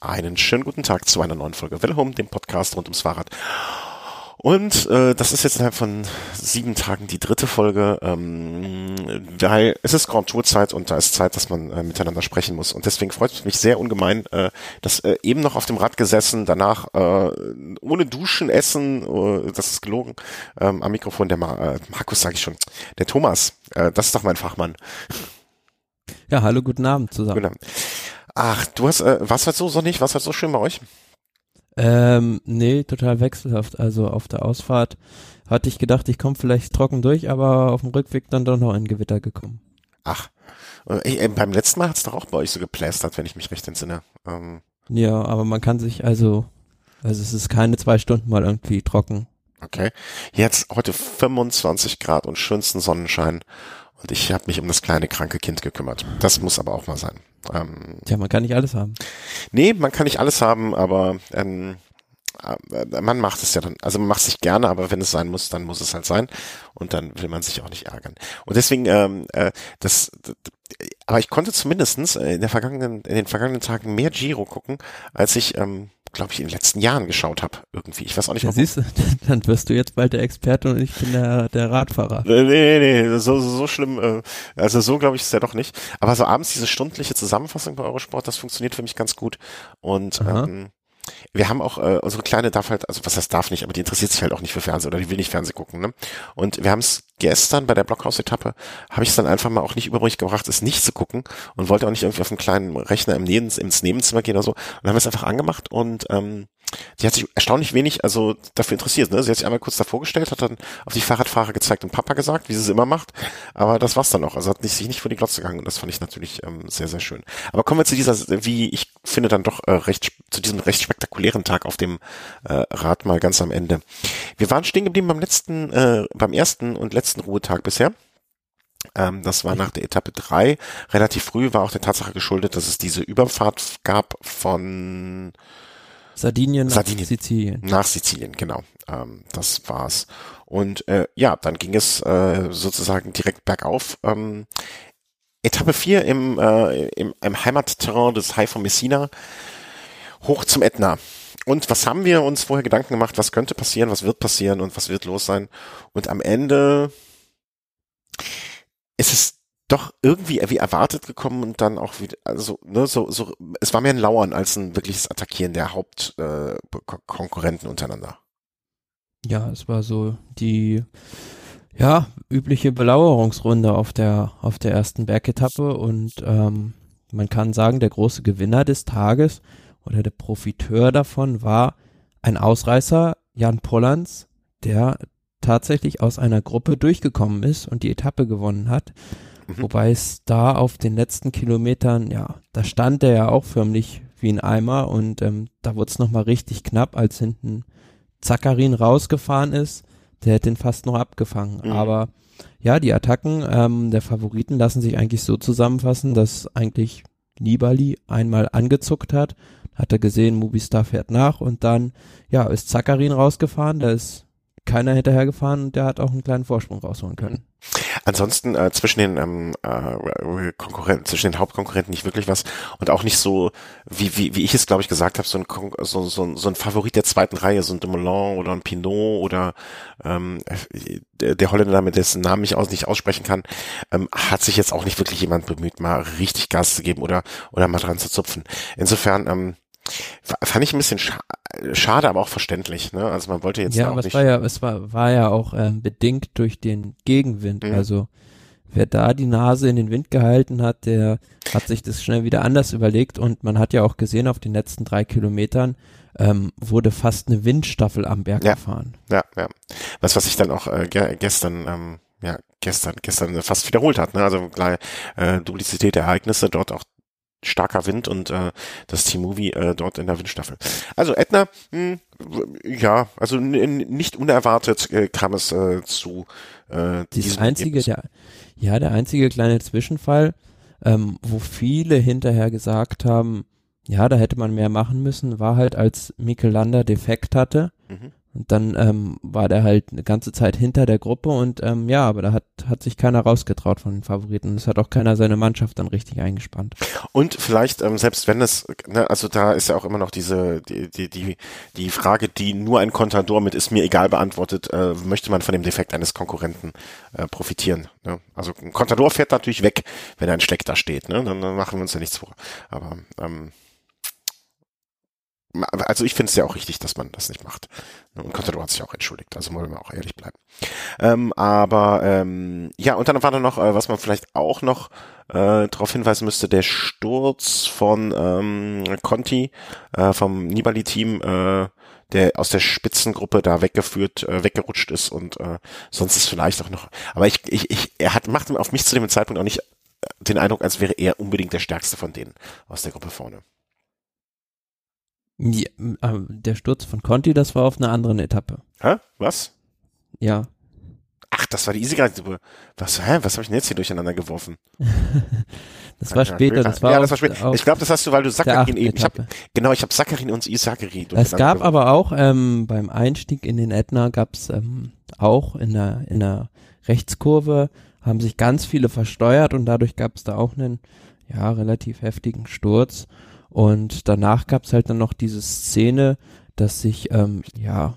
Einen schönen guten Tag zu einer neuen Folge Wellhome, dem Podcast rund ums Fahrrad. Und äh, das ist jetzt innerhalb von sieben Tagen die dritte Folge, ähm, weil es ist Grand Tour Zeit und da ist Zeit, dass man äh, miteinander sprechen muss. Und deswegen freut es mich sehr ungemein, äh, dass äh, eben noch auf dem Rad gesessen, danach äh, ohne Duschen, Essen, äh, das ist gelogen, ähm, am Mikrofon der Ma äh, Markus, sage ich schon, der Thomas, äh, das ist doch mein Fachmann. Ja, hallo, guten Abend zusammen. Guten Abend. Ach, du hast, äh, was halt so sonnig, was halt so schön bei euch? Ähm, nee, total wechselhaft. Also auf der Ausfahrt hatte ich gedacht, ich komme vielleicht trocken durch, aber auf dem Rückweg dann doch noch ein Gewitter gekommen. Ach, äh, äh, beim letzten Mal hat's doch auch bei euch so geplästert, wenn ich mich recht entsinne. Ähm. Ja, aber man kann sich also, also es ist keine zwei Stunden mal irgendwie trocken. Okay. Jetzt heute 25 Grad und schönsten Sonnenschein. Und ich habe mich um das kleine kranke Kind gekümmert. Das muss aber auch mal sein. Ähm, Tja, man kann nicht alles haben. Nee, man kann nicht alles haben, aber ähm, äh, man macht es ja dann, also man macht es sich gerne, aber wenn es sein muss, dann muss es halt sein und dann will man sich auch nicht ärgern. Und deswegen, ähm, äh, das, aber ich konnte zumindestens in der vergangenen, in den vergangenen Tagen mehr Giro gucken, als ich ähm, glaube ich, in den letzten Jahren geschaut habe. Irgendwie. Ich weiß auch nicht, ja, siehst du, dann wirst du jetzt bald der Experte und ich bin der, der Radfahrer. Nee, nee, nee, so, so, so schlimm, äh, also so glaube ich ist ja doch nicht. Aber so abends diese stündliche Zusammenfassung bei Eurosport, das funktioniert für mich ganz gut. Und ähm, wir haben auch, äh, unsere Kleine darf halt, also was heißt darf nicht, aber die interessiert sich halt auch nicht für Fernsehen oder die will nicht Fernsehen gucken. Ne? Und wir haben es gestern bei der Blockhaus-Etappe, habe ich es dann einfach mal auch nicht übrig gebracht, es nicht zu gucken und wollte auch nicht irgendwie auf einen kleinen Rechner im Neben, ins Nebenzimmer gehen oder so. Und dann haben wir es einfach angemacht und ähm, die hat sich erstaunlich wenig also dafür interessiert. Ne? Sie hat sich einmal kurz davor gestellt, hat dann auf die Fahrradfahrer gezeigt und Papa gesagt, wie sie es immer macht. Aber das war's dann auch. Also hat nicht, sich nicht vor die Glotze gegangen und das fand ich natürlich ähm, sehr, sehr schön. Aber kommen wir zu dieser, wie ich finde, dann doch äh, recht zu diesem recht spektakulären Tag auf dem äh, Rad mal ganz am Ende. Wir waren stehen geblieben beim letzten, äh, beim ersten und letzten Ruhetag bisher. Ähm, das war nach der Etappe drei Relativ früh war auch der Tatsache geschuldet, dass es diese Überfahrt gab von Sardinien, Sardinien nach Sizilien. Nach Sizilien, genau. Ähm, das war's. Und äh, ja, dann ging es äh, sozusagen direkt bergauf. Ähm, Etappe 4 im, äh, im, im Heimatterrain des High von Messina hoch zum Ätna. Und was haben wir uns vorher Gedanken gemacht, was könnte passieren, was wird passieren und was wird los sein? Und am Ende ist es doch irgendwie wie erwartet gekommen und dann auch wieder, also, ne, so, so, es war mehr ein Lauern als ein wirkliches Attackieren der Hauptkonkurrenten äh, untereinander. Ja, es war so die, ja, übliche Belauerungsrunde auf der, auf der ersten Bergetappe und ähm, man kann sagen, der große Gewinner des Tages oder der Profiteur davon war ein Ausreißer, Jan Pollands, der tatsächlich aus einer Gruppe durchgekommen ist und die Etappe gewonnen hat. Mhm. Wobei es da auf den letzten Kilometern, ja, da stand er ja auch förmlich wie ein Eimer und ähm, da wurde es nochmal richtig knapp, als hinten Zakarin rausgefahren ist. Der hätte ihn fast noch abgefangen. Mhm. Aber ja, die Attacken ähm, der Favoriten lassen sich eigentlich so zusammenfassen, dass eigentlich Nibali einmal angezuckt hat, hat er gesehen, Mubistar fährt nach und dann, ja, ist Zakarin rausgefahren, da ist keiner hinterhergefahren und der hat auch einen kleinen Vorsprung rausholen können. Ansonsten äh, zwischen den ähm, äh, Konkurrenten, zwischen den Hauptkonkurrenten nicht wirklich was und auch nicht so, wie, wie, wie ich es glaube ich gesagt habe, so ein, so, so, so ein Favorit der zweiten Reihe, so ein Dumoulin oder ein Pinot oder ähm, der, der Holländer, mit dessen Namen ich aus, nicht aussprechen kann, ähm, hat sich jetzt auch nicht wirklich jemand bemüht, mal richtig Gas zu geben oder, oder mal dran zu zupfen. Insofern, ähm, Fand ich ein bisschen scha schade, aber auch verständlich. Ne? Also man wollte jetzt ja, aber es war ja, es war, war ja auch ähm, bedingt durch den Gegenwind. Mhm. Also wer da die Nase in den Wind gehalten hat, der hat sich das schnell wieder anders überlegt und man hat ja auch gesehen, auf den letzten drei Kilometern ähm, wurde fast eine Windstaffel am Berg ja. gefahren. Ja, ja. Was, was ich dann auch äh, ge gestern ähm, ja, gestern, gestern fast wiederholt hat, ne? Also gleich äh, Duplizität der Ereignisse, dort auch starker Wind und äh, das Team Movie äh, dort in der Windstaffel. Also Edna, mh, hm, ja, also nicht unerwartet äh, kam es äh, zu äh, diesem einzige, der, ja, der einzige kleine Zwischenfall, ähm, wo viele hinterher gesagt haben, ja, da hätte man mehr machen müssen, war halt, als Mikel Lander defekt hatte. Mhm. Und dann ähm, war der halt eine ganze Zeit hinter der Gruppe und ähm, ja, aber da hat, hat sich keiner rausgetraut von den Favoriten. Es hat auch keiner seine Mannschaft dann richtig eingespannt. Und vielleicht, ähm, selbst wenn es, ne, also da ist ja auch immer noch diese, die, die, die, die Frage, die nur ein Contador mit ist mir egal beantwortet, äh, möchte man von dem Defekt eines Konkurrenten äh, profitieren. Ne? Also ein Contador fährt natürlich weg, wenn ein Schleck da steht, ne? dann, dann machen wir uns ja nichts vor. Aber ähm, also ich finde es ja auch richtig, dass man das nicht macht. Und Contador hat sich auch entschuldigt, also wollen wir auch ehrlich bleiben. Ähm, aber ähm, ja, und dann war da noch, äh, was man vielleicht auch noch äh, darauf hinweisen müsste, der Sturz von ähm, Conti äh, vom Nibali-Team, äh, der aus der Spitzengruppe da weggeführt, äh, weggerutscht ist und äh, sonst ist vielleicht auch noch. Aber ich, ich, ich, er hat macht auf mich zu dem Zeitpunkt auch nicht äh, den Eindruck, als wäre er unbedingt der stärkste von denen aus der Gruppe vorne. Ja, äh, der Sturz von Conti, das war auf einer anderen Etappe. Hä? Was? Ja. Ach, das war die Easy Guide. Was, hä? Was habe ich denn jetzt hier durcheinander geworfen? das war später, das war, ja, das war später. Ich glaube, das hast du, weil du Sakarin eben. Ich hab, genau, ich habe Sakarin und Isakari Es gab aber auch ähm, beim Einstieg in den Ätna gab's ähm, auch in der, in der Rechtskurve haben sich ganz viele versteuert und dadurch gab's da auch einen ja relativ heftigen Sturz und danach gab's halt dann noch diese Szene, dass sich ähm, ja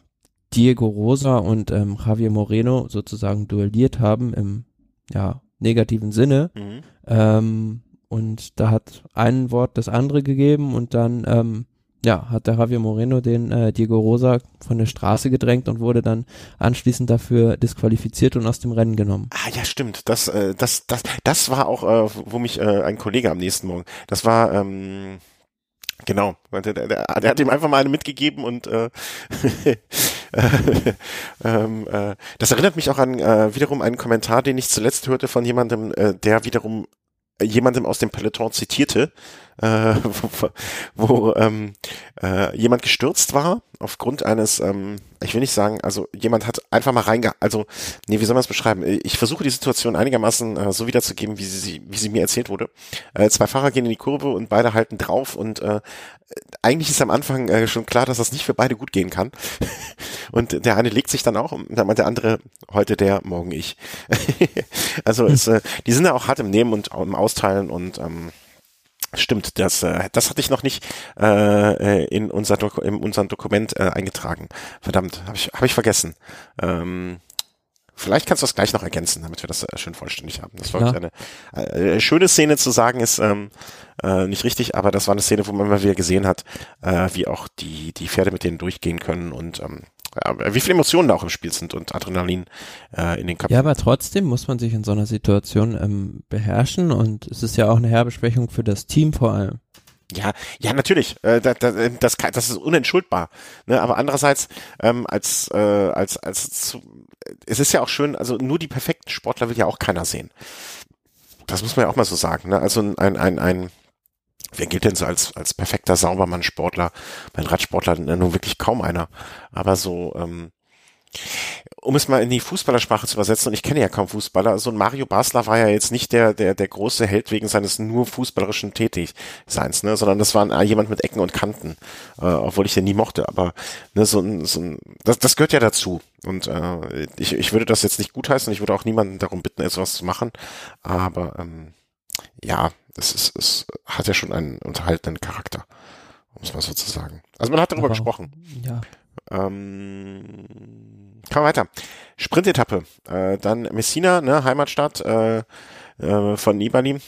Diego Rosa und ähm, Javier Moreno sozusagen duelliert haben im ja negativen Sinne Mhm. ähm, und da hat ein Wort das andere gegeben und dann ähm, ja, hat der Javier Moreno den äh, Diego Rosa von der Straße gedrängt und wurde dann anschließend dafür disqualifiziert und aus dem Rennen genommen. Ah ja, stimmt. Das, äh, das, das, das war auch, äh, wo mich äh, ein Kollege am nächsten Morgen. Das war ähm, genau. Der, der, der, hat ihm einfach mal eine mitgegeben und äh, ähm, äh, das erinnert mich auch an äh, wiederum einen Kommentar, den ich zuletzt hörte von jemandem, äh, der wiederum jemandem aus dem Peloton zitierte, äh, wo, wo ähm, äh, jemand gestürzt war aufgrund eines, ähm, ich will nicht sagen, also jemand hat einfach mal reinge, also nee, wie soll man es beschreiben? Ich versuche die Situation einigermaßen äh, so wiederzugeben, wie sie, wie sie mir erzählt wurde. Äh, zwei Fahrer gehen in die Kurve und beide halten drauf und äh, eigentlich ist am Anfang äh, schon klar, dass das nicht für beide gut gehen kann. Und der eine legt sich dann auch, und dann meint der andere, heute der, morgen ich. also es, äh, die sind ja auch hart im Nehmen und im Austeilen und ähm, Stimmt, das, äh, das hatte ich noch nicht äh, in unser Doku in unserem Dokument äh, eingetragen. Verdammt, habe ich, hab ich vergessen. Ähm, vielleicht kannst du das gleich noch ergänzen, damit wir das äh, schön vollständig haben. Das war Ja. eine äh, schöne Szene zu sagen, ist ähm, äh, nicht richtig, aber das war eine Szene, wo man mal wieder gesehen hat, äh, wie auch die, die Pferde mit denen durchgehen können und ähm, wie viele Emotionen da auch im Spiel sind und Adrenalin äh, in den Köpfen. Ja, aber trotzdem muss man sich in so einer Situation ähm, beherrschen und es ist ja auch eine herbe Schwächung für das Team vor allem. Ja, ja, natürlich. Äh, da, da, das, kann, das ist unentschuldbar. Ne? Aber andererseits, ähm, als, äh, als, als es ist ja auch schön, also nur die perfekten Sportler will ja auch keiner sehen. Das muss man ja auch mal so sagen. Ne? Also ein, ein, ein, wer gilt denn so als, als perfekter Saubermann-Sportler? Mein Radsportler ne, nun wirklich kaum einer. Aber so, ähm, um es mal in die Fußballersprache zu übersetzen, und ich kenne ja kaum Fußballer, so ein Mario Basler war ja jetzt nicht der, der, der große Held wegen seines nur fußballerischen Tätigseins, ne, sondern das war ein, jemand mit Ecken und Kanten, äh, obwohl ich den nie mochte, aber ne, so ein, so ein das, das gehört ja dazu. Und äh, ich, ich würde das jetzt nicht gutheißen, ich würde auch niemanden darum bitten, etwas zu machen, aber ähm, ja, es ist, es hat ja schon einen unterhaltenden Charakter, um es mal so zu sagen. Also man hat darüber Aber- gesprochen. Ja. Ähm, kann weiter. Sprintetappe. Äh, dann Messina, ne, Heimatstadt äh, äh, von Nibali.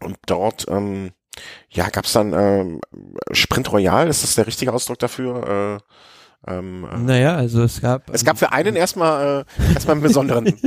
Und dort ähm, ja, gab's dann ähm, Sprint Royal, ist das der richtige Ausdruck dafür? Äh, ähm, äh, Naja, also es gab. es gab für einen erstmal äh, erstmal einen besonderen.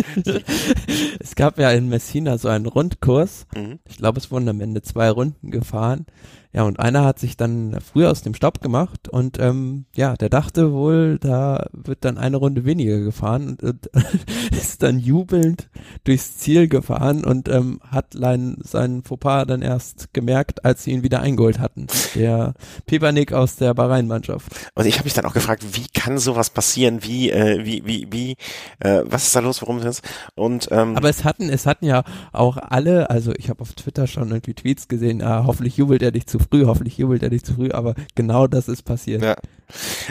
es gab ja in Messina so einen Rundkurs. Mhm. Ich glaube, es wurden am Ende zwei Runden gefahren. Ja, und einer hat sich dann früh aus dem Staub gemacht und ähm, ja, der dachte wohl, da wird dann eine Runde weniger gefahren und, und ist dann jubelnd durchs Ziel gefahren und ähm, hat lein, seinen Fauxpas dann erst gemerkt, als sie ihn wieder eingeholt hatten. Der Pipernik aus der Bahrain-Mannschaft. Und ich habe mich dann auch gefragt, wie kann sowas passieren? Wie, äh, wie, wie, wie, äh, was ist da los? Warum ist das? Und ähm, Aber es hatten, es hatten ja auch alle, also ich habe auf Twitter schon irgendwie Tweets gesehen, ah, hoffentlich jubelt er dich zu früh, hoffentlich jubelt er nicht zu früh, aber genau das ist passiert. Ja.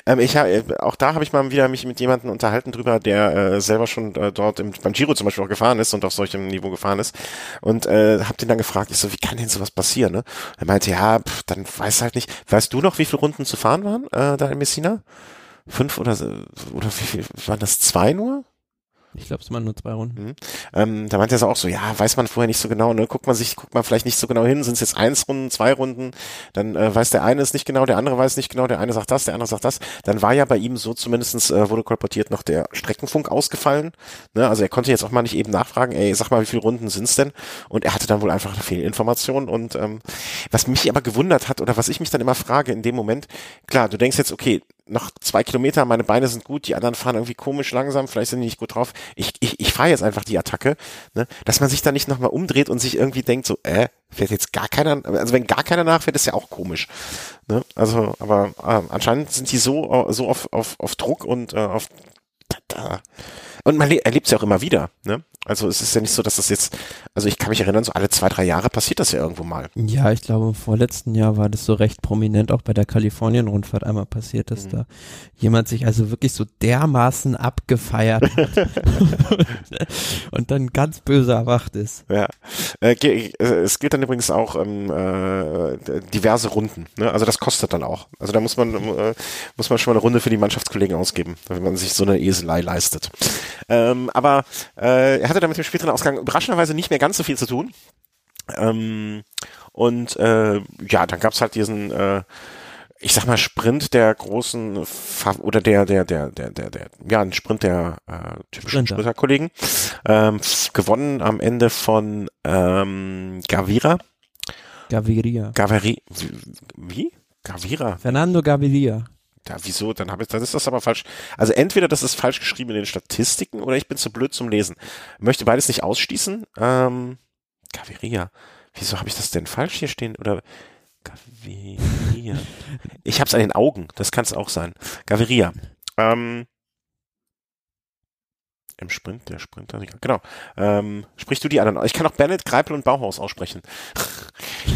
Ähm, ich hab, auch da habe ich mal wieder mich mit jemandem unterhalten drüber, der äh, selber schon äh, dort im, beim Giro zum Beispiel auch gefahren ist und auf solchem Niveau gefahren ist und äh, habe den dann gefragt, ich so, wie kann denn sowas passieren? Ne? Er meinte, ja, pff, dann weiß halt nicht. Weißt du noch, wie viele Runden zu fahren waren äh, da in Messina? Fünf oder oder wie viel waren das? Zwei nur? Ich glaube, es waren nur zwei Runden. Mhm. Ähm, da meinte er auch so, ja, weiß man vorher nicht so genau, ne? Guckt man sich, guckt man vielleicht nicht so genau hin, sind es jetzt eins Runden, zwei Runden, dann äh, weiß der eine es nicht genau, der andere weiß nicht genau, der eine sagt das, der andere sagt das. Dann war ja bei ihm so zumindestens äh, wurde kolportiert noch der Streckenfunk ausgefallen. Ne? Also er konnte jetzt auch mal nicht eben nachfragen, ey, sag mal, wie viele Runden sind's denn? Und er hatte dann wohl einfach eine Fehlinformation. Und ähm, was mich aber gewundert hat, oder was ich mich dann immer frage in dem Moment, klar, du denkst jetzt, okay, noch zwei Kilometer, meine Beine sind gut, die anderen fahren irgendwie komisch langsam, vielleicht sind die nicht gut drauf. Ich, ich, ich fahre jetzt einfach die Attacke, ne? dass man sich da nicht nochmal umdreht und sich irgendwie denkt, so, äh, fährt jetzt gar keiner, also wenn gar keiner nachfährt, ist ja auch komisch. Ne? Also, aber äh, anscheinend sind die so, so auf, auf, auf Druck und äh, auf da, und man erlebt es ja auch immer wieder, ne? Also es ist ja nicht so, dass das jetzt, also ich kann mich erinnern, so alle zwei, drei Jahre passiert das ja irgendwo mal. Ja, ich glaube, im vorletzten Jahr war das so recht prominent auch bei der Kalifornien-Rundfahrt einmal passiert, dass mhm. da jemand sich also wirklich so dermaßen abgefeiert hat und dann ganz böse erwacht ist. Ja, äh, es gilt dann übrigens auch ähm, äh, diverse Runden, ne? Also das kostet dann auch. Also da muss man, äh, muss man schon mal eine Runde für die Mannschaftskollegen ausgeben, wenn man sich so eine Eselei leistet. Ähm, aber äh, er hatte dann mit dem späteren Ausgang überraschenderweise nicht mehr ganz so viel zu tun. Ähm, und äh, ja, dann gab's halt diesen äh, ich sag mal Sprint der großen oder der der der der der der ja ein Sprint der äh, typischen Sprinter-Kollegen. Ähm, gewonnen am Ende von ähm, Gavira. Gaviria. Gaviri wie? Gavira. Fernando Gaviria ja, wieso? Dann habe ich, dann ist das aber falsch. Also entweder das ist falsch geschrieben in den Statistiken oder ich bin zu blöd zum Lesen. Möchte beides nicht ausschließen. Ähm, Gaviria. Wieso habe ich das denn falsch hier stehen? Oder Gaviria. ich habe es an den Augen. Das kann es auch sein. Gaviria. Ähm, Im Sprint, der Sprinter. Genau. Ähm, sprichst du die anderen? Ich kann auch Bennett, Greipel und Bauhaus aussprechen.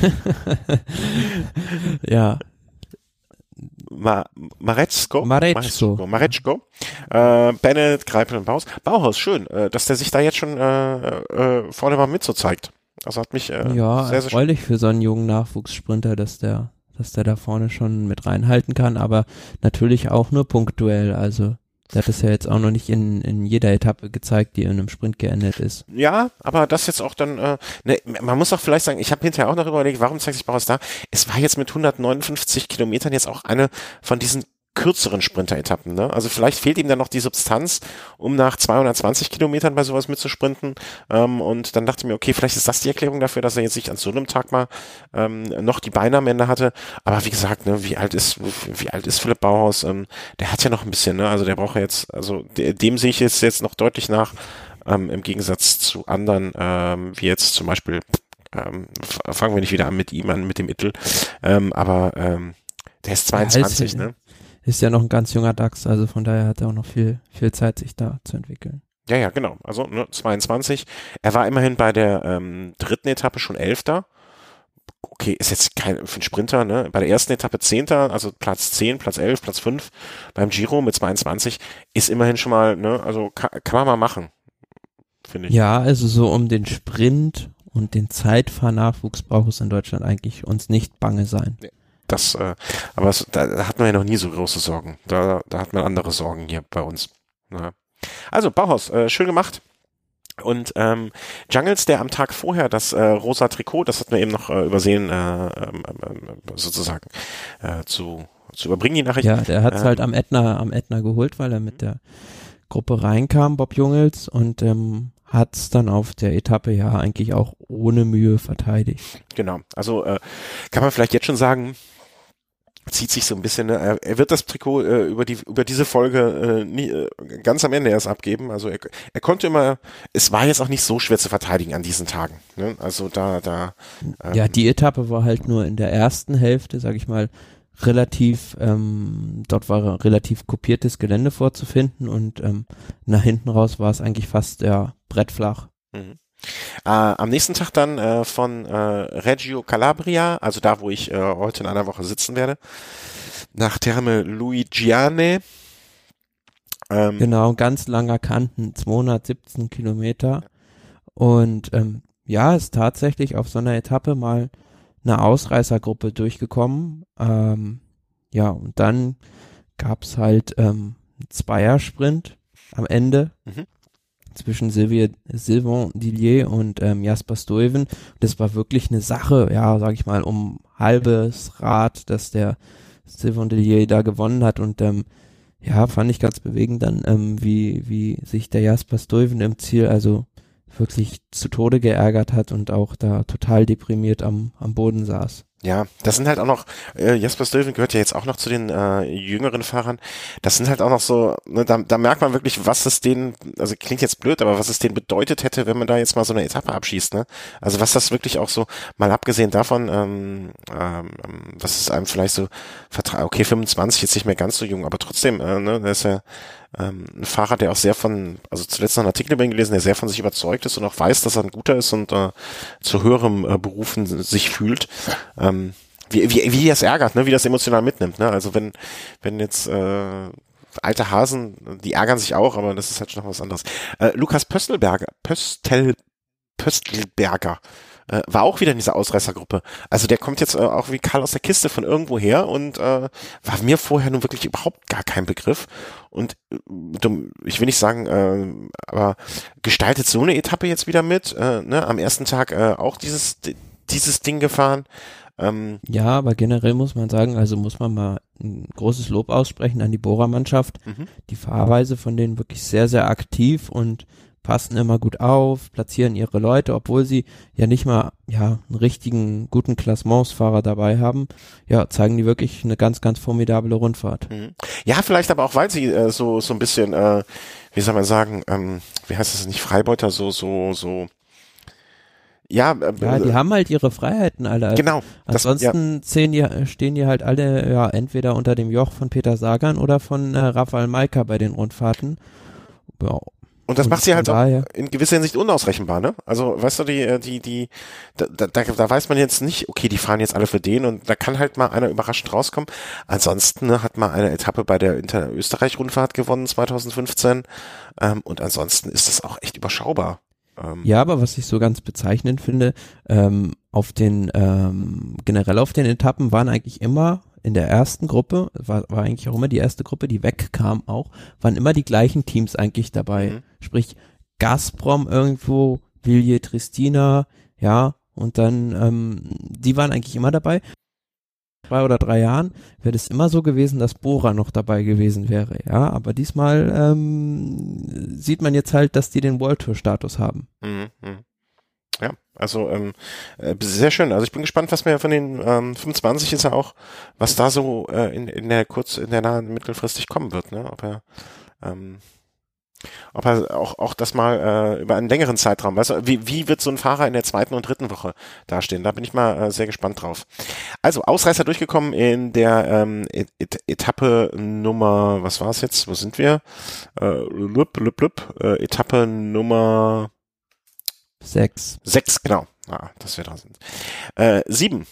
ja. Ma Marezko. Marezko. Marezko. Äh, Bennett, Greipel und Bauhaus. Bauhaus, schön, äh, dass der sich da jetzt schon äh, äh, vorne mal mit so zeigt. Das hat mich äh, ja, sehr, sehr erfreulich für so einen jungen Nachwuchssprinter, dass der, dass der da vorne schon mit reinhalten kann, aber natürlich auch nur punktuell. Also der hat es ja jetzt auch noch nicht in, in jeder Etappe gezeigt, die in einem Sprint geendet ist. Ja, aber das jetzt auch dann, äh, ne, man muss auch vielleicht sagen, ich habe hinterher auch noch überlegt, warum zeigt sich Bauhaus da? Es war jetzt mit 159 Kilometern jetzt auch eine von diesen kürzeren Sprinter-Etappen. Ne? Also vielleicht fehlt ihm dann noch die Substanz, um nach 220 Kilometern bei sowas mitzusprinten. Ähm, und dann dachte ich mir, okay, vielleicht ist das die Erklärung dafür, dass er jetzt nicht an so einem Tag mal ähm, noch die Beine am Ende hatte. Aber wie gesagt, ne, wie alt ist wie alt ist Philipp Bauhaus? Ähm, der hat ja noch ein bisschen, ne? Also der braucht ja jetzt, also dem sehe ich jetzt jetzt noch deutlich nach. Ähm, Im Gegensatz zu anderen, ähm, wie jetzt zum Beispiel ähm, fangen wir nicht wieder an mit ihm an, mit dem Ittel. Ähm, aber ähm, der ist 22, ja, ne? Ist ja noch ein ganz junger DAX, also von daher hat er auch noch viel, viel Zeit, sich da zu entwickeln. Ja, ja, genau. Also ne, 22. Er war immerhin bei der ähm, dritten Etappe schon Elfter. Okay, ist jetzt kein für einen Sprinter, ne? Bei der ersten Etappe Zehnter, also Platz 10, Platz 11, Platz 5 beim Giro mit 22 ist immerhin schon mal, ne? Also kann, kann man mal machen, finde ich. Ja, also so um den Sprint und den Zeitfahrnachwuchs braucht es in Deutschland eigentlich uns nicht bange sein. Nee. Das, äh, aber das, da, hat man ja noch nie so große Sorgen. Da, da hat man andere Sorgen hier bei uns. Ja. Also Bauhaus, äh, schön gemacht. Und ähm, Jungles, der am Tag vorher das äh, rosa Trikot, das hat man eben noch äh, übersehen, äh, äh, sozusagen äh, zu, zu überbringen, die Nachricht. Ja, der hat es ähm, halt am Ätna, am Ätna geholt, weil er mit der Gruppe reinkam, Bob Jungels, und ähm, hat es dann auf der Etappe ja eigentlich auch ohne Mühe verteidigt. Genau, also äh, kann man vielleicht jetzt schon sagen, zieht sich so ein bisschen. Ne? Er wird das Trikot äh, über die über diese Folge äh, nie, äh, ganz am Ende erst abgeben. Also er, er konnte immer. Es war jetzt auch nicht so schwer zu verteidigen an diesen Tagen. Ne? Also da da. Ähm, ja, die Etappe war halt nur in der ersten Hälfte, sag ich mal, relativ. Ähm, dort war relativ kopiertes Gelände vorzufinden und ähm, nach hinten raus war es eigentlich fast ja brettflach. Mhm. Äh, am nächsten Tag dann äh, von äh, Reggio Calabria, also da, wo ich äh, heute in einer Woche sitzen werde, nach Terme Luigiane. Ähm, genau, ganz langer Kanten, 217 Kilometer. Und ähm, ja, ist tatsächlich auf so einer Etappe mal eine Ausreißergruppe durchgekommen. Ähm, ja, und dann gab's halt ähm, einen Zweiersprint am Ende. Mhm zwischen Sylvia, Sylvain Dillier und ähm, Jasper Stuyven. Das war wirklich eine Sache, ja, sag ich mal, um halbes Rad, dass der Sylvain Dillier da gewonnen hat und ähm, ja, fand ich ganz bewegend dann, ähm, wie, wie sich der Jasper Stuyven im Ziel also wirklich zu Tode geärgert hat und auch da total deprimiert am, am Boden saß. Ja, das sind halt auch noch, äh, Jasper Stuyven gehört ja jetzt auch noch zu den äh, jüngeren Fahrern. Das sind halt auch noch so, ne, da, da merkt man wirklich, was es denen, also klingt jetzt blöd, aber was es denen bedeutet hätte, wenn man da jetzt mal so eine Etappe abschießt, ne? Also was das wirklich auch so, mal abgesehen davon, ähm, ähm, was es einem vielleicht so vertraut, okay, 25, jetzt nicht mehr ganz so jung, aber trotzdem, äh, ne, der ist ja ähm, ein Fahrer, der auch sehr von, also zuletzt einen Artikel über ihn gelesen, der sehr von sich überzeugt ist und auch weiß, dass er ein guter ist und äh, zu höherem äh, Berufen sich fühlt. Ähm, wie, wie, wie das ärgert, ne? wie das emotional mitnimmt. Ne? Also wenn, wenn jetzt äh, alte Hasen, die ärgern sich auch, aber das ist halt schon noch was anderes. Äh, Lukas Pöstelberger, Pöstel, Pöstelberger, äh, war auch wieder in dieser Ausreißergruppe. Also der kommt jetzt äh, auch wie Karl aus der Kiste von irgendwo her und äh, war mir vorher nun wirklich überhaupt gar kein Begriff. Und äh, ich will nicht sagen, äh, aber gestaltet so eine Etappe jetzt wieder mit. Äh, ne? Am ersten Tag äh, auch dieses, dieses Ding gefahren. Ähm, ja, aber generell muss man sagen, also muss man mal ein großes Lob aussprechen an die Bohrermannschaft. Mhm. Die Fahrweise von denen wirklich sehr, sehr aktiv und passen immer gut auf, platzieren ihre Leute, obwohl sie ja nicht mal ja einen richtigen guten Klassementsfahrer dabei haben. Ja, zeigen die wirklich eine ganz ganz formidable Rundfahrt. Mhm. Ja, vielleicht aber auch weil sie äh, so so ein bisschen äh, wie soll man sagen, ähm, wie heißt es nicht Freibeuter so so so ja, äh, ja, die haben halt ihre Freiheiten alle. Genau. Ansonsten das, ja. die, stehen die halt alle ja entweder unter dem Joch von Peter Sagan oder von äh, Rafael Maika bei den Rundfahrten. Ja, und das und macht sie halt auch in gewisser Hinsicht unausrechenbar, ne? Also, weißt du, die, äh, die, die, da, da, da weiß man jetzt nicht, okay, die fahren jetzt alle für den und da kann halt mal einer überraschend rauskommen. Ansonsten ne, hat mal eine Etappe bei der Inter Österreich-Rundfahrt gewonnen 2015 ähm, und ansonsten ist das auch echt überschaubar. Ähm, ja, aber was ich so ganz bezeichnend finde, ähm, auf den, ähm, generell auf den Etappen waren eigentlich immer in der ersten Gruppe, war, war eigentlich auch immer die erste Gruppe, die wegkam auch, waren immer die gleichen Teams eigentlich dabei. Mhm. Sprich, Gazprom irgendwo, Villiers Tristina, ja, und dann, ähm, die waren eigentlich immer dabei. Zwei oder drei Jahren wäre es immer so gewesen, dass Bora noch dabei gewesen wäre, ja, aber diesmal ähm, sieht man jetzt halt, dass die den World Tour Status haben. Mhm. mhm. Ja, also ähm, äh, sehr schön. Also ich bin gespannt, was mir von den ähm, 25 ist ja auch, was da so äh, in, in der kurz in der nahen mittelfristig kommen wird, ne? Ob er ähm, ob er auch, auch das mal äh, über einen längeren Zeitraum, weißt du, wie, wie wird so ein Fahrer in der zweiten und dritten Woche dastehen? Da bin ich mal äh, sehr gespannt drauf. Also, Ausreißer durchgekommen in der ähm, Et Etappe Nummer, was war es jetzt? Wo sind wir? Äh, lüpp, lüpp, lüpp, äh, Etappe Nummer Sechs. Sechs, genau. Ah, das wäre dran sind. Äh, sieben.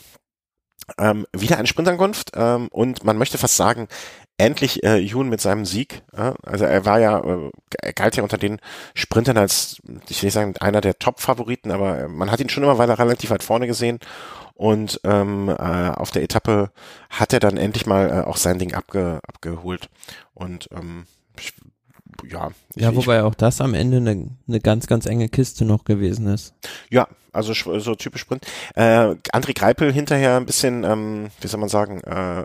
Ähm, wieder eine Sprintankunft ähm, und man möchte fast sagen, endlich äh, Jun mit seinem Sieg. Äh, also er war ja, äh, er galt ja unter den Sprintern als, ich will nicht sagen, einer der Top-Favoriten, aber man hat ihn schon immer weiter relativ weit vorne gesehen. Und ähm, äh, auf der Etappe hat er dann endlich mal äh, auch sein Ding abge, abgeholt. Und ähm, ich ja. Ich, ja, wobei ich, auch das am Ende eine, eine ganz, ganz enge Kiste noch gewesen ist. Ja, also so typisch Sprint. Äh, André Greipel hinterher ein bisschen, ähm, wie soll man sagen, äh,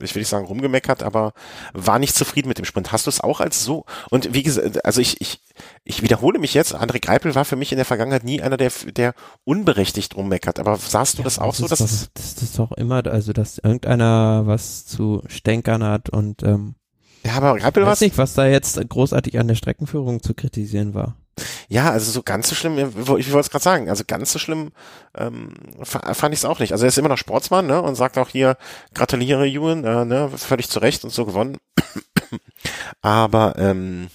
ich will nicht sagen rumgemeckert, aber war nicht zufrieden mit dem Sprint. Hast du es auch als so? Und wie gesagt, also ich, ich, ich wiederhole mich jetzt, André Greipel war für mich in der Vergangenheit nie einer, der, der unberechtigt rummeckert. Aber sahst du ja, das auch das so? Dass doch, das ist doch immer, also dass irgendeiner was zu stänkern hat und ähm, ja, aber Rappel was? nicht, was da jetzt großartig an der Streckenführung zu kritisieren war. Ja, also so ganz so schlimm, ich wollte es gerade sagen, also ganz so schlimm ähm, fand ich es auch nicht. Also er ist immer noch Sportsmann, ne, und sagt auch hier, gratuliere Ewan, äh, ne, völlig zu Recht und so gewonnen. aber ähm,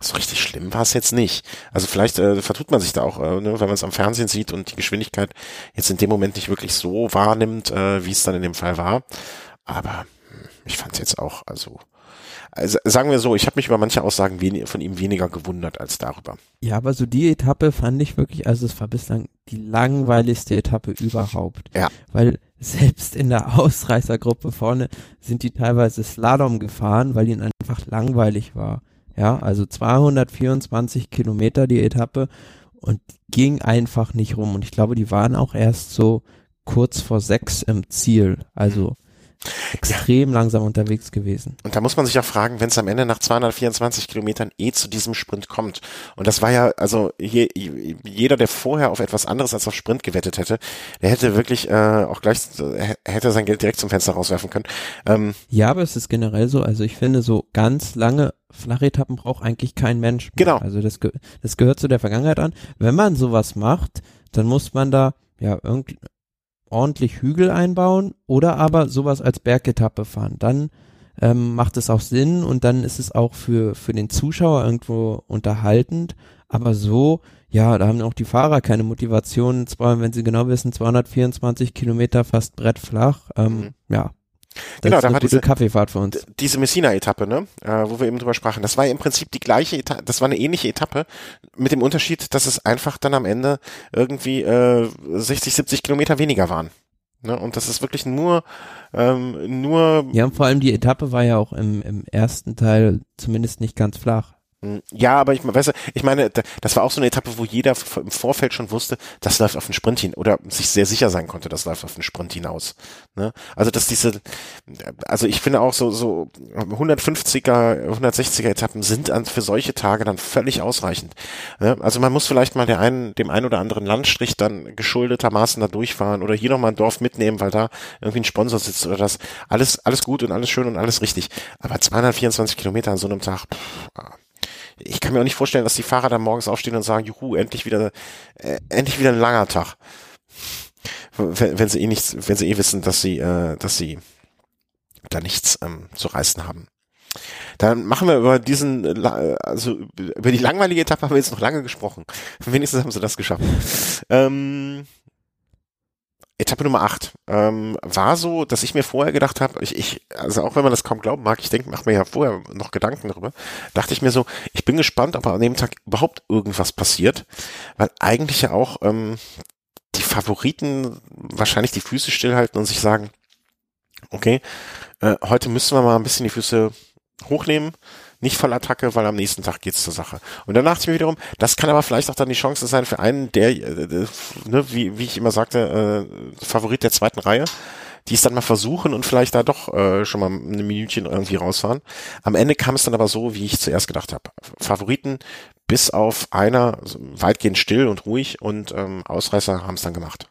so richtig schlimm war es jetzt nicht. Also vielleicht äh, vertut man sich da auch, äh, ne, wenn man es am Fernsehen sieht und die Geschwindigkeit jetzt in dem Moment nicht wirklich so wahrnimmt, äh, wie es dann in dem Fall war. Aber hm, ich fand es jetzt auch, also also sagen wir so, ich habe mich über manche Aussagen von ihm weniger gewundert als darüber. Ja, aber so die Etappe fand ich wirklich, also es war bislang die langweiligste Etappe überhaupt. Ja. Weil selbst in der Ausreißergruppe vorne sind die teilweise Slalom gefahren, weil ihnen einfach langweilig war. Ja, also 224 Kilometer die Etappe und ging einfach nicht rum. Und ich glaube, die waren auch erst so kurz vor sechs im Ziel. Also extrem ja. langsam unterwegs gewesen. Und da muss man sich auch fragen, wenn es am Ende nach 224 Kilometern eh zu diesem Sprint kommt. Und das war ja, also je, jeder, der vorher auf etwas anderes als auf Sprint gewettet hätte, der hätte wirklich äh, auch gleich, äh, hätte sein Geld direkt zum Fenster rauswerfen können. Ähm, ja, aber es ist generell so, also ich finde so ganz lange Flachetappen braucht eigentlich kein Mensch. Mehr. Genau. Also das, das gehört zu der Vergangenheit an. Wenn man sowas macht, dann muss man da ja irgendwie ordentlich Hügel einbauen oder aber sowas als Bergetappe fahren. Dann ähm, macht es auch Sinn und dann ist es auch für, für den Zuschauer irgendwo unterhaltend. Aber so, ja, da haben auch die Fahrer keine Motivation, zwar, wenn sie genau wissen, 224 Kilometer fast brettflach. Ähm, mhm. Ja, das genau, da war diese Kaffeefahrt für uns. Diese Messina-Etappe, ne, äh, wo wir eben drüber sprachen. Das war ja im Prinzip die gleiche Etappe, das war eine ähnliche Etappe mit dem Unterschied, dass es einfach dann am Ende irgendwie äh, 60, 70 Kilometer weniger waren. Ne, und das ist wirklich nur, ähm, nur. Ja, und vor allem die Etappe war ja auch im, im ersten Teil zumindest nicht ganz flach. Hm, ja, aber ich, weißt du, ich meine, das war auch so eine Etappe, wo jeder im Vorfeld schon wusste, das läuft auf den Sprint hin oder sich sehr sicher sein konnte, das läuft auf den Sprint hinaus. Ne? Also dass diese, also ich finde auch so so 150er, 160er Etappen sind an, für solche Tage dann völlig ausreichend. Ne? Also man muss vielleicht mal der einen, dem einen oder anderen Landstrich dann geschuldetermaßen da durchfahren oder hier nochmal ein Dorf mitnehmen, weil da irgendwie ein Sponsor sitzt oder das. Alles alles gut und alles schön und alles richtig. Aber 224 Kilometer an so einem Tag. Pff, ich kann mir auch nicht vorstellen, dass die Fahrer dann morgens aufstehen und sagen, juhu, endlich wieder, äh, endlich wieder ein langer Tag. Wenn, wenn sie eh nichts, wenn sie eh wissen, dass sie, äh, dass sie da nichts ähm, zu reißen haben. Dann machen wir über diesen, äh, also über die langweilige Etappe haben wir jetzt noch lange gesprochen. Wenigstens haben sie das geschafft. Ähm, Etappe Nummer 8 ähm, war so, dass ich mir vorher gedacht habe, ich, ich, also auch wenn man das kaum glauben mag, ich denke, mach mir ja vorher noch Gedanken darüber, dachte ich mir so, ich bin gespannt, ob an dem Tag überhaupt irgendwas passiert, weil eigentlich ja auch ähm, die Favoriten wahrscheinlich die Füße stillhalten und sich sagen, okay, äh, heute müssen wir mal ein bisschen die Füße hochnehmen, nicht voll Attacke, weil am nächsten Tag geht's zur Sache. Und dann dachte ich mir wiederum, das kann aber vielleicht auch dann die Chance sein für einen, der, äh, ne, wie, wie ich immer sagte, äh, Favorit der zweiten Reihe, die es dann mal versuchen und vielleicht da doch äh, schon mal eine Minütchen irgendwie rausfahren. Am Ende kam es dann aber so, wie ich zuerst gedacht habe. Favoriten bis auf einer weitgehend still und ruhig und ähm, Ausreißer haben es dann gemacht.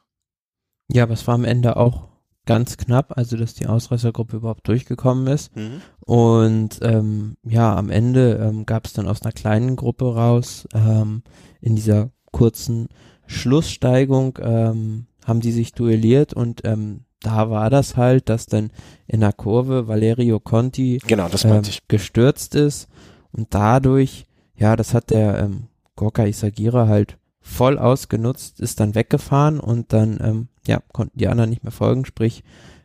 Ja, aber es war am Ende auch ganz knapp, also dass die Ausreißergruppe überhaupt durchgekommen ist. Mhm. Und ähm, ja, am Ende ähm, gab es dann aus einer kleinen Gruppe raus, ähm, in dieser kurzen Schlusssteigung ähm, haben die sich duelliert und ähm, da war das halt, dass dann in der Kurve Valerio Conti genau, das ähm, gestürzt ist und dadurch, ja, das hat der ähm, Gorka Isagira halt voll ausgenutzt, ist dann weggefahren und dann ähm, ja, konnten die anderen nicht mehr folgen, sprich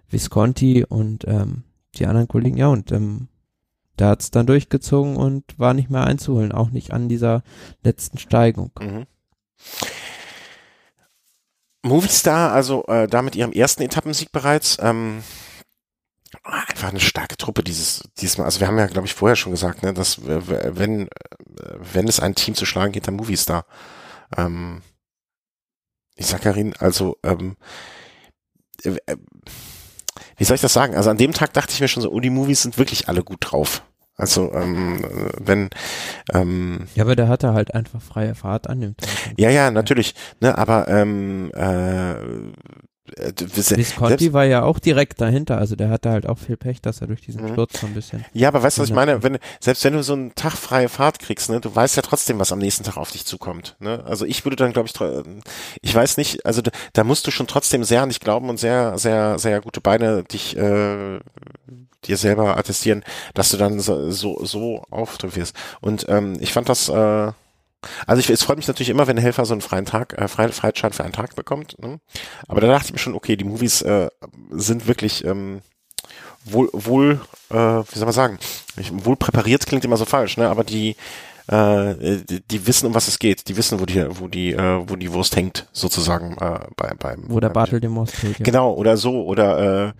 Visconti und ähm, die anderen Kollegen, ja, und ähm, da hat's dann durchgezogen und war nicht mehr einzuholen, auch nicht an dieser letzten Steigung. Mhm. Movistar, also äh, da mit ihrem ersten Etappensieg bereits, ähm, einfach eine starke Truppe dieses diesmal. Also wir haben ja, glaube ich, vorher schon gesagt, ne, dass wenn wenn es ein Team zu schlagen geht, dann Movistar. Ähm, ich sag Karin, also ähm, äh, äh, wie soll ich das sagen? Also an dem Tag dachte ich mir schon so, oh, die Movies sind wirklich alle gut drauf. Also ähm, wenn ähm, ja, aber der hatte halt einfach freie Fahrt an dem Tag. Ja, ja, natürlich. Ne, aber ähm, äh, äh, Visconti war ja auch direkt dahinter, also der hatte halt auch viel Pech, dass er durch diesen mhm. Sturz so ein bisschen. Ja, aber weißt du, was ich meine? Wenn, selbst wenn du so einen Tag freie Fahrt kriegst, ne, du weißt ja trotzdem, was am nächsten Tag auf dich zukommt. Ne? Also ich würde dann, glaube ich, ich weiß nicht, also da, da musst du schon trotzdem sehr an dich glauben und sehr, sehr, sehr gute Beine dich äh, dir selber attestieren, dass du dann so, so, so auftriffst. Und ähm, ich fand das, äh, also ich, es freut mich natürlich immer, wenn ein Helfer so einen freien Tag, äh, freien Freischein für einen Tag bekommt. Ne? Aber da dachte ich mir schon, okay, die Movies äh, sind wirklich ähm, wohl, wohl, äh, wie soll man sagen, wohl präpariert klingt immer so falsch, ne? Aber die, äh, die, die wissen, um was es geht. Die wissen, wo die, wo die, äh, wo die Wurst hängt, sozusagen äh, bei, beim. Wo der Bartel den Most. Ja. Genau, oder so, oder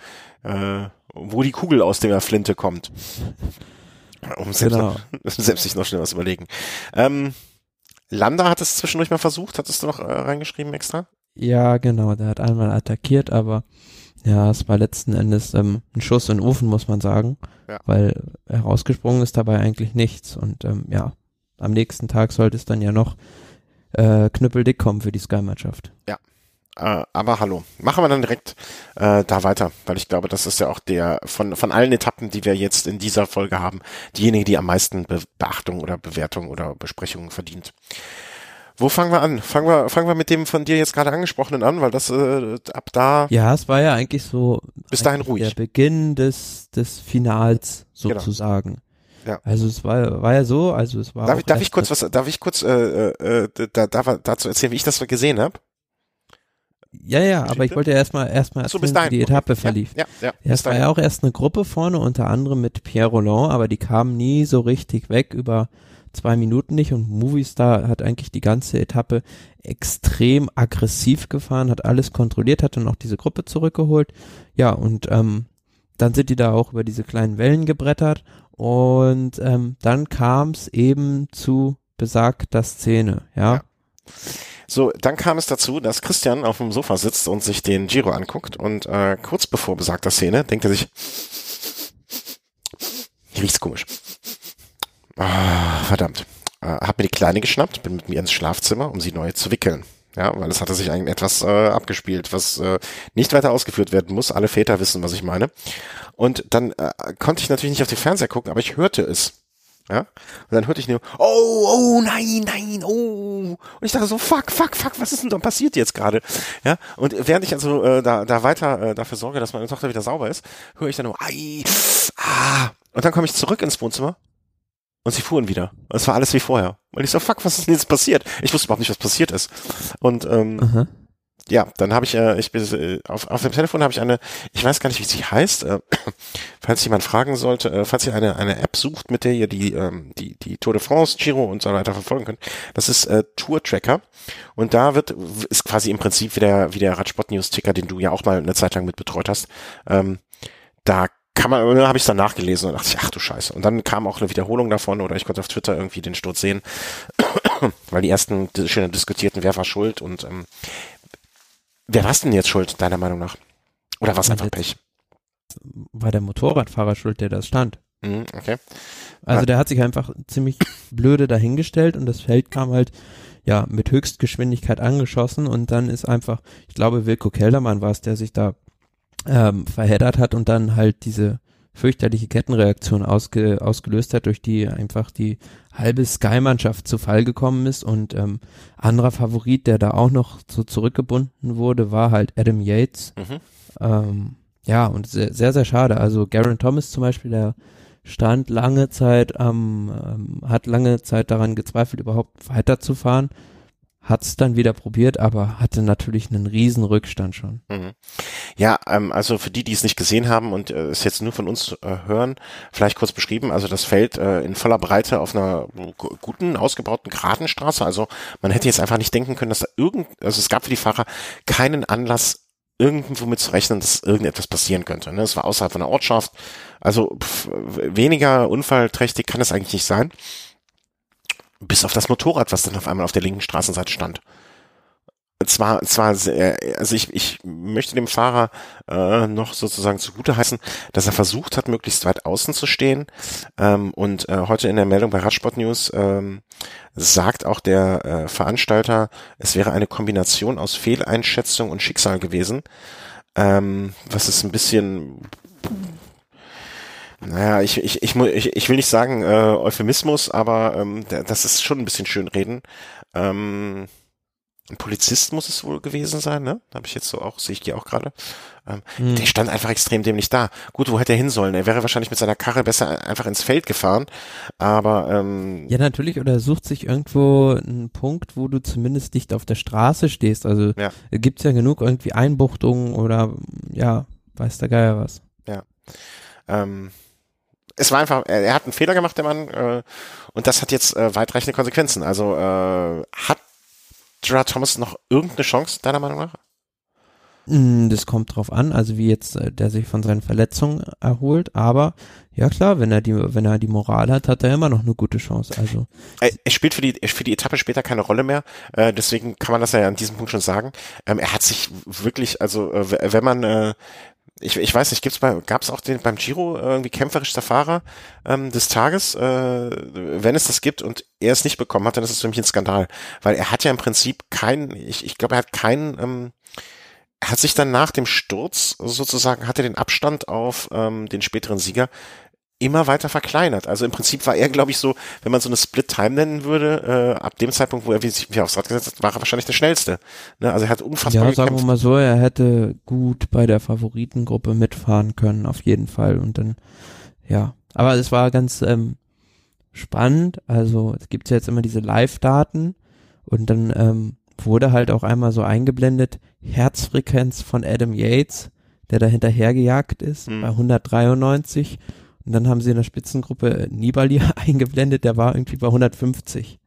äh, äh, wo die Kugel aus der Flinte kommt. Um selbst, Genau. noch, selbst sich noch schnell was überlegen. Ähm, Landa hat es zwischendurch mal versucht, hattest du noch äh, reingeschrieben extra? Ja, genau, der hat einmal attackiert, aber ja, es war letzten Endes ähm, ein Schuss in den Ofen, muss man sagen, Ja. weil herausgesprungen ist dabei eigentlich nichts und ähm, ja, am nächsten Tag sollte es dann ja noch äh, knüppeldick kommen für die Sky-Mannschaft. Äh, aber hallo, machen wir dann direkt äh, da weiter, weil ich glaube, das ist ja auch der von von allen Etappen, die wir jetzt in dieser Folge haben, diejenige, die am meisten Be Beachtung oder Bewertung oder Besprechung verdient. Wo fangen wir an? Fangen wir fangen wir mit dem von dir jetzt gerade angesprochenen an, weil das äh, ab da Ja, es war ja eigentlich so bis dahin ruhig. der Beginn des, des Finals Genau. sozusagen. Ja. Also es war, war ja so, also es war Darf ich, darf ich kurz was darf ich kurz äh, äh, äh, da, da, dazu erzählen, wie ich das gesehen habe? Ja, ja, aber ich Geschichte? wollte erstmal erstmal So erzählen, wie die Okay. Etappe verlief. Ja, ja, ja, Ja, es war ja auch erst eine Gruppe vorne, unter anderem mit Pierre Roland, aber die kamen nie so richtig weg, über zwei Minuten nicht und Movistar hat eigentlich die ganze Etappe extrem aggressiv gefahren, hat alles kontrolliert, hat dann auch diese Gruppe zurückgeholt. Ja, und ähm, dann sind die da auch über diese kleinen Wellen gebrettert und ähm, dann kam es eben zu besagter Szene, ja. Ja. So, dann kam es dazu, dass Christian auf dem Sofa sitzt und sich den Giro anguckt und äh, kurz bevor besagter Szene denkt er sich, riecht's komisch. Ah, verdammt. Äh, hab mir die Kleine geschnappt, bin mit mir ins Schlafzimmer, um sie neu zu wickeln. Ja, weil es hatte sich eigentlich etwas äh, abgespielt, was äh, nicht weiter ausgeführt werden muss. Alle Väter wissen, was ich meine. Und dann äh, konnte ich natürlich nicht auf den Fernseher gucken, aber ich hörte es. Ja, und dann hörte ich nur, oh, oh, nein, nein, oh. Und ich dachte so, fuck, fuck, fuck, was ist denn da passiert jetzt gerade? Ja, und während ich also äh, da, da weiter äh, dafür sorge, dass meine Tochter wieder sauber ist, höre ich dann nur, ai, ah. Und dann komme ich zurück ins Wohnzimmer und sie fuhren wieder. Und es war alles wie vorher. Und ich so, fuck, was ist denn jetzt passiert? Ich wusste überhaupt nicht, was passiert ist. Und ähm, Aha. Ja, dann habe ich, äh, ich bin äh, auf, auf dem Telefon habe ich eine, ich weiß gar nicht, wie sie heißt, äh, falls jemand fragen sollte, äh, falls ihr eine eine App sucht, mit der ihr die ähm, die die Tour de France, Giro und so weiter verfolgen könnt, das ist äh, Tour Tracker und da wird ist quasi im Prinzip wie der wie der Radsport News Ticker, den du ja auch mal eine Zeit lang mit betreut hast. Ähm, da kann man, dann habe ich dann nachgelesen und dachte ich, ach du Scheiße. Und dann kam auch eine Wiederholung davon oder ich konnte auf Twitter irgendwie den Sturz sehen, weil die ersten di- schön diskutierten, wer war schuld und ähm, wer war denn jetzt schuld, deiner Meinung nach? Oder war es einfach Pech? War der Motorradfahrer schuld, der das stand. Mhm, okay. Also Ah. der hat sich einfach ziemlich blöde dahingestellt und das Feld kam halt ja mit Höchstgeschwindigkeit angeschossen und dann ist einfach, ich glaube Wilko Keldermann war es, der sich da ähm, verheddert hat und dann halt diese fürchterliche Kettenreaktion ausge, ausgelöst hat, durch die einfach die halbe Sky-Mannschaft zu Fall gekommen ist und ähm, anderer Favorit, der da auch noch so zurückgebunden wurde, war halt Adam Yates. Mhm. Ähm, ja, und sehr, sehr, sehr schade. Also Garen Thomas zum Beispiel, der stand lange Zeit, ähm, ähm, hat lange Zeit daran gezweifelt, überhaupt weiterzufahren, hat es dann wieder probiert, aber hatte natürlich einen riesen Rückstand schon. Mhm. Ja, ähm, also für die, die es nicht gesehen haben und äh, es jetzt nur von uns äh, hören, vielleicht kurz beschrieben. Also das Feld äh, in voller Breite auf einer gu- guten, ausgebauten geraden Straße. Also man hätte jetzt einfach nicht denken können, dass da irgend, also es gab für die Fahrer keinen Anlass, irgendwo mit zu rechnen, dass irgendetwas passieren könnte. Ne? Es war außerhalb von der Ortschaft. Also pff, weniger unfallträchtig kann es eigentlich nicht sein. Bis auf das Motorrad, was dann auf einmal auf der linken Straßenseite stand zwar, zwar, sehr, also ich, ich möchte dem Fahrer äh, noch sozusagen zugute heißen, dass er versucht hat, möglichst weit außen zu stehen. Ähm, und äh, heute in der Meldung bei Radsport News ähm, sagt auch der äh, Veranstalter, es wäre eine Kombination aus Fehleinschätzung und Schicksal gewesen. Ähm, was ist ein bisschen naja, ich, ich, ich, ich, ich will nicht sagen äh, Euphemismus, aber ähm, das ist schon ein bisschen schönreden. Ähm, ein Polizist muss es wohl gewesen sein, ne? Habe ich jetzt so auch, sehe ich die auch gerade. Ähm, Hm. Der stand einfach extrem dämlich da. Gut, wo hätte er hin sollen? Er wäre wahrscheinlich mit seiner Karre besser einfach ins Feld gefahren. Aber ähm, Ja, natürlich, oder er sucht sich irgendwo einen Punkt, wo du zumindest nicht auf der Straße stehst. Also Ja. gibt's ja genug irgendwie Einbuchtungen oder ja, weiß der Geier was. ähm, es war einfach, er, er hat einen Fehler gemacht, der Mann, äh, und das hat jetzt äh, weitreichende Konsequenzen. Also äh, hat Gerard Thomas noch irgendeine Chance, deiner Meinung nach? Mm, Das kommt drauf an, also wie jetzt äh, der sich von seinen Verletzungen erholt, aber ja klar, wenn er die, wenn er die Moral hat, hat er immer noch eine gute Chance. Also Er, er spielt für die, für die Etappe später keine Rolle mehr, äh, deswegen kann man das ja an diesem Punkt schon sagen. Ähm, er hat sich wirklich, also äh, wenn man, äh, ich, ich weiß nicht, gibt's bei, gab's auch den beim Giro irgendwie kämpferischster Fahrer ähm, des Tages, äh, wenn es das gibt und er es nicht bekommen hat, dann ist es für mich ein Skandal, weil er hat ja im Prinzip keinen, ich, ich glaube, er hat keinen, ähm, er hat sich dann nach dem Sturz sozusagen, hatte den Abstand auf ähm, den späteren Sieger immer weiter verkleinert. Also im Prinzip war er, glaube ich, so, wenn man so eine Split-Time nennen würde, äh, ab dem Zeitpunkt, wo er sich wieder aufs Rad gesetzt hat, war er wahrscheinlich der schnellste. Ne? Also er hat unfassbar ja, sagen wir gekämpft. mal so, er hätte gut bei der Favoritengruppe mitfahren können, auf jeden Fall. Und dann, ja. Aber es war ganz ähm, spannend. Also es gibt ja jetzt immer diese Live-Daten und dann ähm, wurde halt auch einmal so eingeblendet, Herzfrequenz von Adam Yates, der da hinterhergejagt ist, Hm. bei 193. Und dann haben sie in der Spitzengruppe Nibali eingeblendet, der war irgendwie bei 150.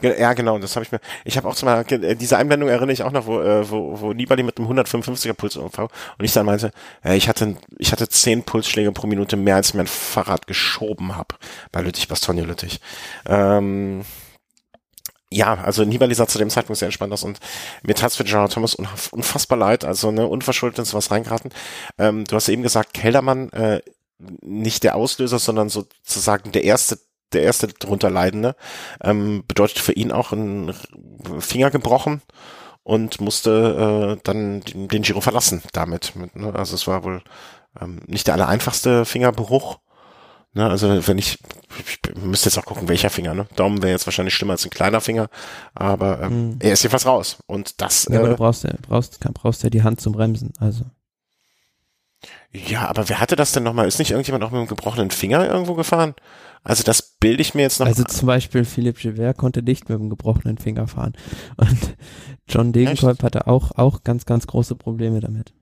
Ge- Ja, genau, das habe ich mir. Ich habe auch zum Beispiel, äh, diese Einblendung erinnere ich auch noch, wo, äh, wo, wo Nibali mit einem 155er Puls umfau und ich dann meinte, äh, ich hatte ich hatte zehn Pulsschläge pro Minute mehr, als ich mein Fahrrad geschoben habe bei Lüttich, Bastogne Lüttich. Ähm, ja, also Nibali sah zu dem Zeitpunkt sehr entspannt aus und mir tat's für Gerard Thomas unf- unfassbar leid, also ne, unverschuldet ins was reingeraten. Ähm, du hast eben gesagt, Keldermann äh, nicht der Auslöser, sondern sozusagen der erste, der erste drunter Leidende, ähm, bedeutet für ihn auch ein Finger gebrochen und musste äh, dann den, den Giro verlassen damit. Mit, ne? Also es war wohl ähm, nicht der allereinfachste Fingerbruch. Ne? Also wenn ich, ich müsste jetzt auch gucken, welcher Finger. Ne? Daumen wäre jetzt wahrscheinlich schlimmer als ein kleiner Finger, aber ähm, Hm. er ist jedenfalls raus. Und das, Ja, aber äh, du brauchst ja, brauchst, brauchst ja die Hand zum Bremsen, also. Ja, aber wer hatte das denn nochmal? Ist nicht irgendjemand auch mit einem gebrochenen Finger irgendwo gefahren? Also das bilde ich mir jetzt noch. Also zum Beispiel Philipp Gilbert konnte nicht mit dem gebrochenen Finger fahren. Und John Degenkolb hatte auch, auch ganz, ganz große Probleme damit.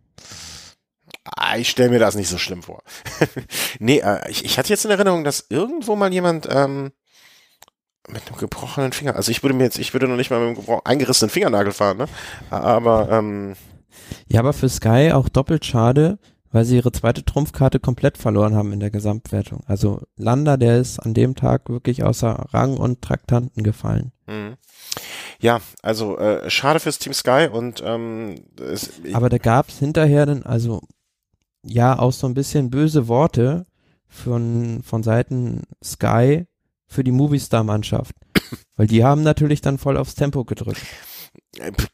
Ah, ich stelle mir das nicht so schlimm vor. nee, äh, ich, ich hatte jetzt in Erinnerung, dass irgendwo mal jemand ähm, mit einem gebrochenen Finger, also ich würde mir jetzt, ich würde noch nicht mal mit einem eingerissenen Fingernagel fahren, ne? Aber ähm, Ja, aber für Sky auch doppelt schade, weil sie ihre zweite Trumpfkarte komplett verloren haben in der Gesamtwertung. Also Landa, der ist an dem Tag wirklich außer Rang und Traktanten gefallen. mh. ja, also äh, schade fürs Team Sky und ähm, es, Aber da gab's hinterher dann, also ja, auch so ein bisschen böse Worte von, von Seiten Sky für die Movistar-Mannschaft. Weil die haben natürlich dann voll aufs Tempo gedrückt.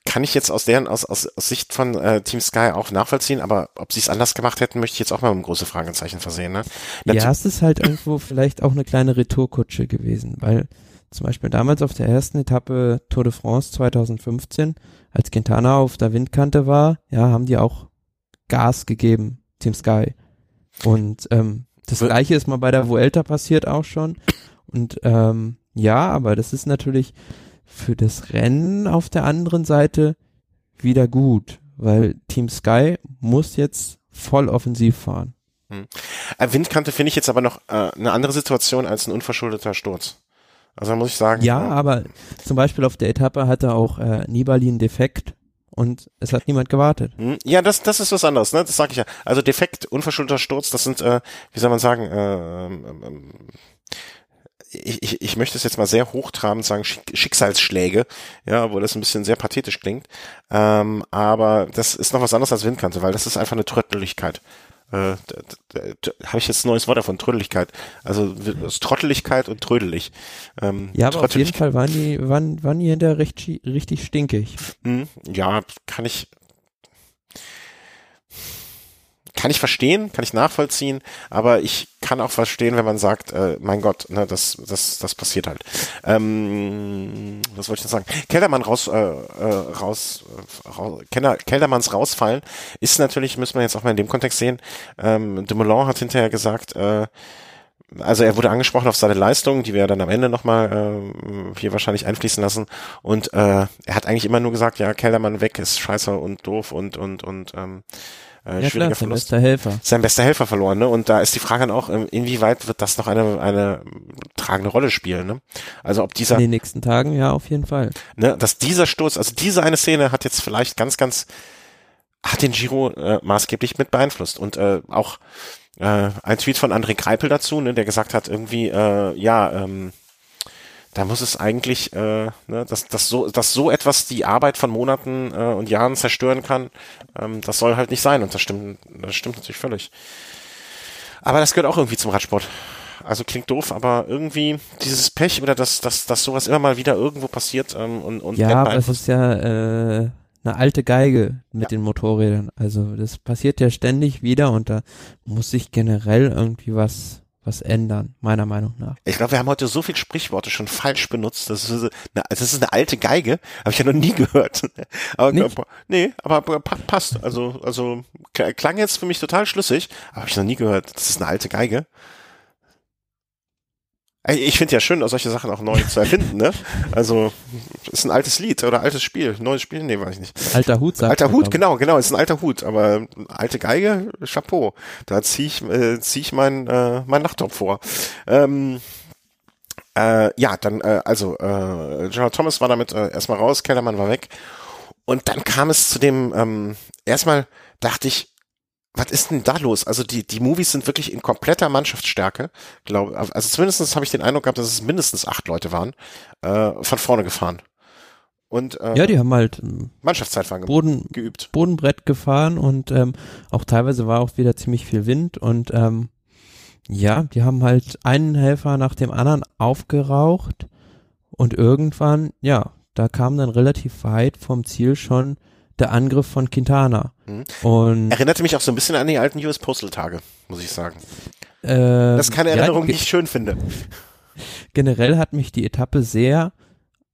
Kann ich jetzt aus deren aus, aus, aus Sicht von äh, Team Sky auch nachvollziehen, aber ob sie es anders gemacht hätten, möchte ich jetzt auch mal mit einem großen Fragezeichen versehen. Ne? Ja, es ist halt irgendwo vielleicht auch eine kleine Retourkutsche gewesen, weil zum Beispiel damals auf der ersten Etappe Tour de France 2015, als Quintana auf der Windkante war, ja, haben die auch Gas gegeben, Team Sky. Und ähm, das gleiche ist mal bei der Vuelta passiert auch schon. Und ähm, ja, aber das ist natürlich für das Rennen auf der anderen Seite wieder gut, weil Team Sky muss jetzt voll offensiv fahren. Äh, Windkante finde ich jetzt aber noch äh, eine andere Situation als ein unverschuldeter Sturz. Also muss ich sagen, Ja, äh, aber zum Beispiel auf der Etappe hatte auch äh, Nibali einen Defekt und es hat niemand gewartet. Hm, Ja, das, das ist was anderes, ne? Das sage ich ja. Also Defekt, unverschuldeter Sturz, das sind, äh, wie soll man sagen, äh, ähm, ähm, ich, ich, ich möchte es jetzt mal sehr hochtrabend sagen, Schick, Schicksalsschläge, ja, wo das ein bisschen sehr pathetisch klingt. Ähm, aber das ist noch was anderes als Windkante, weil das ist einfach eine Trötteligkeit. Äh, Habe ich jetzt ein neues Wort davon, Trödeligkeit. Also Trotteligkeit und trödelig. Ähm, Ja, aber auf jeden Fall waren die, waren, waren die hinterher schi- richtig stinkig. Hm, ja, kann ich. Kann ich verstehen, kann ich nachvollziehen, aber ich kann auch verstehen, wenn man sagt, äh, mein Gott, ne, das, das, das passiert halt. Ähm, was wollte ich denn sagen? Kellermann raus, äh, äh, raus, äh, raus Keller, Kellermanns rausfallen ist natürlich, müssen wir jetzt auch mal in dem Kontext sehen. Ähm, Dumoulin hat hinterher gesagt, äh, also er wurde angesprochen auf seine Leistung, die wir dann am Ende nochmal äh, hier wahrscheinlich einfließen lassen. Und äh, er hat eigentlich immer nur gesagt, ja, Kellermann weg ist scheiße und doof und und und ähm, äh, ja, klar, sein bester Helfer. Sein bester Helfer verloren, ne? Und da ist die Frage dann auch, ähm, inwieweit wird das noch eine, eine tragende Rolle spielen, ne? Also ob dieser. In den nächsten Tagen, ja, auf jeden Fall. Ne, dass dieser Sturz, also diese eine Szene hat jetzt vielleicht ganz, ganz, hat den Giro äh, maßgeblich mit beeinflusst. Und äh, auch äh, ein Tweet von André Kreipel dazu, ne, der gesagt hat, irgendwie, äh, ja, ähm, da muss es eigentlich, äh, ne, dass, dass, so, dass so etwas die Arbeit von Monaten äh, und Jahren zerstören kann, ähm, das soll halt nicht sein. Und das stimmt, das stimmt natürlich völlig. Aber das gehört auch irgendwie zum Radsport. Also klingt doof, aber irgendwie dieses Pech oder dass, dass, dass sowas immer mal wieder irgendwo passiert ähm, und, und Ja, aber es ist ja äh, eine alte Geige mit ja. den Motorrädern. Also das passiert ja ständig wieder und da muss sich generell irgendwie was was ändern, meiner Meinung nach. Ich glaube, wir haben heute so viele Sprichworte schon falsch benutzt. Das ist eine, das ist eine alte Geige, habe ich ja noch nie gehört. Aber Nicht? nee, aber passt. Also also klang jetzt für mich total schlüssig, aber habe ich noch nie gehört. Das ist eine alte Geige. Ich finde ja schön, solche Sachen auch neu zu erfinden, ne? Also, ist ein altes Lied oder altes Spiel. Neues Spiel? Nee, weiß ich nicht. Alter Hut, sagt Alter Hut, genau, genau, ist ein alter Hut, aber alte Geige, Chapeau. Da ziehe ich, äh, zieh ich meinen äh, mein Nachttop vor. Ähm, äh, ja, dann, äh, also, äh, General Thomas war damit äh, erstmal raus, Kellermann war weg. Und dann kam es zu dem, ähm, erstmal dachte ich, was ist denn da los? Also die, die Movies sind wirklich in kompletter Mannschaftsstärke, glaube Also zumindest habe ich den Eindruck gehabt, dass es mindestens acht Leute waren, äh, von vorne gefahren. Und, äh, ja, die haben halt ähm, Mannschaftszeitfahren Boden, geübt. Bodenbrett gefahren und ähm, auch teilweise war auch wieder ziemlich viel Wind und ähm, ja, die haben halt einen Helfer nach dem anderen aufgeraucht und irgendwann, ja, da kam dann relativ weit vom Ziel schon der Angriff von Quintana. Mhm. Und Erinnerte mich auch so ein bisschen an die alten US Postal Tage, muss ich sagen. Äh, das ist keine Erinnerung, ja, die ich schön finde. Generell hat mich die Etappe sehr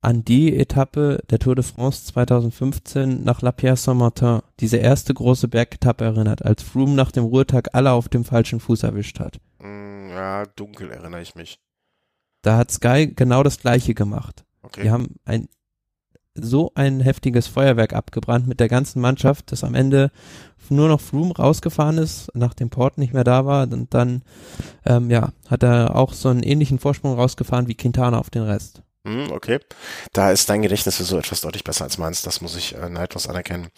an die Etappe der Tour de France 2015 nach La Pierre Saint-Martin, diese erste große Bergetappe erinnert, als Froome nach dem Ruhetag alle auf dem falschen Fuß erwischt hat. Mm, ja, dunkel erinnere ich mich. Da hat Sky genau das gleiche gemacht. Okay. Die haben ein so ein heftiges Feuerwerk abgebrannt mit der ganzen Mannschaft, dass am Ende nur noch Froome rausgefahren ist, nachdem Port nicht mehr da war und dann ähm, ja, hat er auch so einen ähnlichen Vorsprung rausgefahren wie Quintana auf den Rest. Hm, okay. Da ist dein Gedächtnis für so etwas deutlich besser als meins. Das muss ich äh, neidlos anerkennen.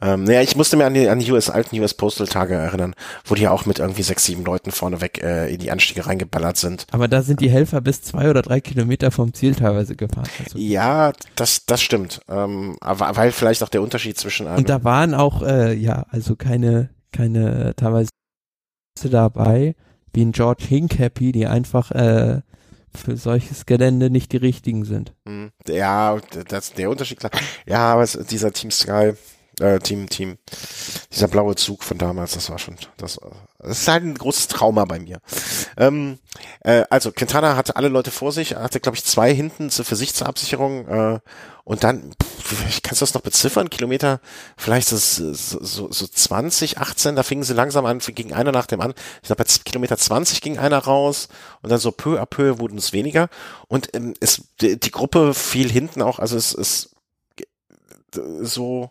Ähm, naja, ich musste mir an die, an die US, alten US Postal Tage erinnern, wo die auch mit irgendwie sechs, sieben Leuten vorneweg äh, in die Anstiege reingeballert sind. Aber da sind die Helfer bis zwei oder drei Kilometer vom Ziel teilweise gefahren. Also ja, das, das stimmt. Ähm, aber weil vielleicht auch der Unterschied zwischen einem Und da waren auch, äh, ja, also keine, keine teilweise dabei, wie ein George Hincapie, die einfach äh, für solches Gelände nicht die richtigen sind. Hm. Ja, das der Unterschied klar. Ja, aber es, dieser Team Sky, äh, Team, Team, dieser blaue Zug von damals, das war schon, das, das ist halt ein großes Trauma bei mir. Ähm, äh, also Quintana hatte alle Leute vor sich, hatte glaube ich zwei hinten für sich zur Absicherung äh, und dann, kannst du das noch beziffern, Kilometer, vielleicht so, so, so 20, 18, da fingen sie langsam an, ging einer nach dem an. Ich glaube, bei Kilometer 20 ging einer raus und dann so peu à peu wurden es weniger. Und ähm, es, die, die Gruppe fiel hinten auch, also es ist so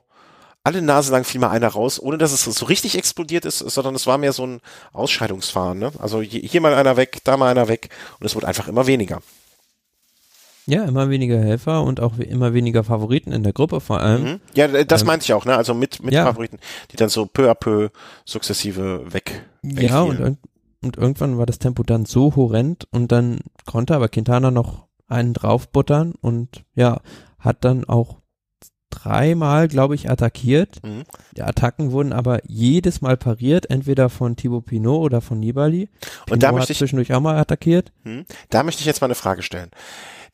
alle Nase lang fiel mal einer raus, ohne dass es so richtig explodiert ist, sondern es war mehr so ein Ausscheidungsfahren. Ne? Also hier mal einer weg, da mal einer weg und es wurde einfach immer weniger. Ja, immer weniger Helfer und auch immer weniger Favoriten in der Gruppe vor allem. Mhm. Ja, das ähm, meinte ich auch, ne? Also mit, mit ja. Favoriten, die dann so peu à peu sukzessive weg. Ja, und, und irgendwann war das Tempo dann so horrend und dann konnte aber Quintana noch einen draufbuttern und ja, hat dann auch dreimal, glaube ich, attackiert. Mhm. Die Attacken wurden aber jedes Mal pariert, entweder von Thibaut Pinot oder von Nibali. Pinot und da möchte ich zwischendurch auch mal attackiert. Mhm. Da möchte ich jetzt mal eine Frage stellen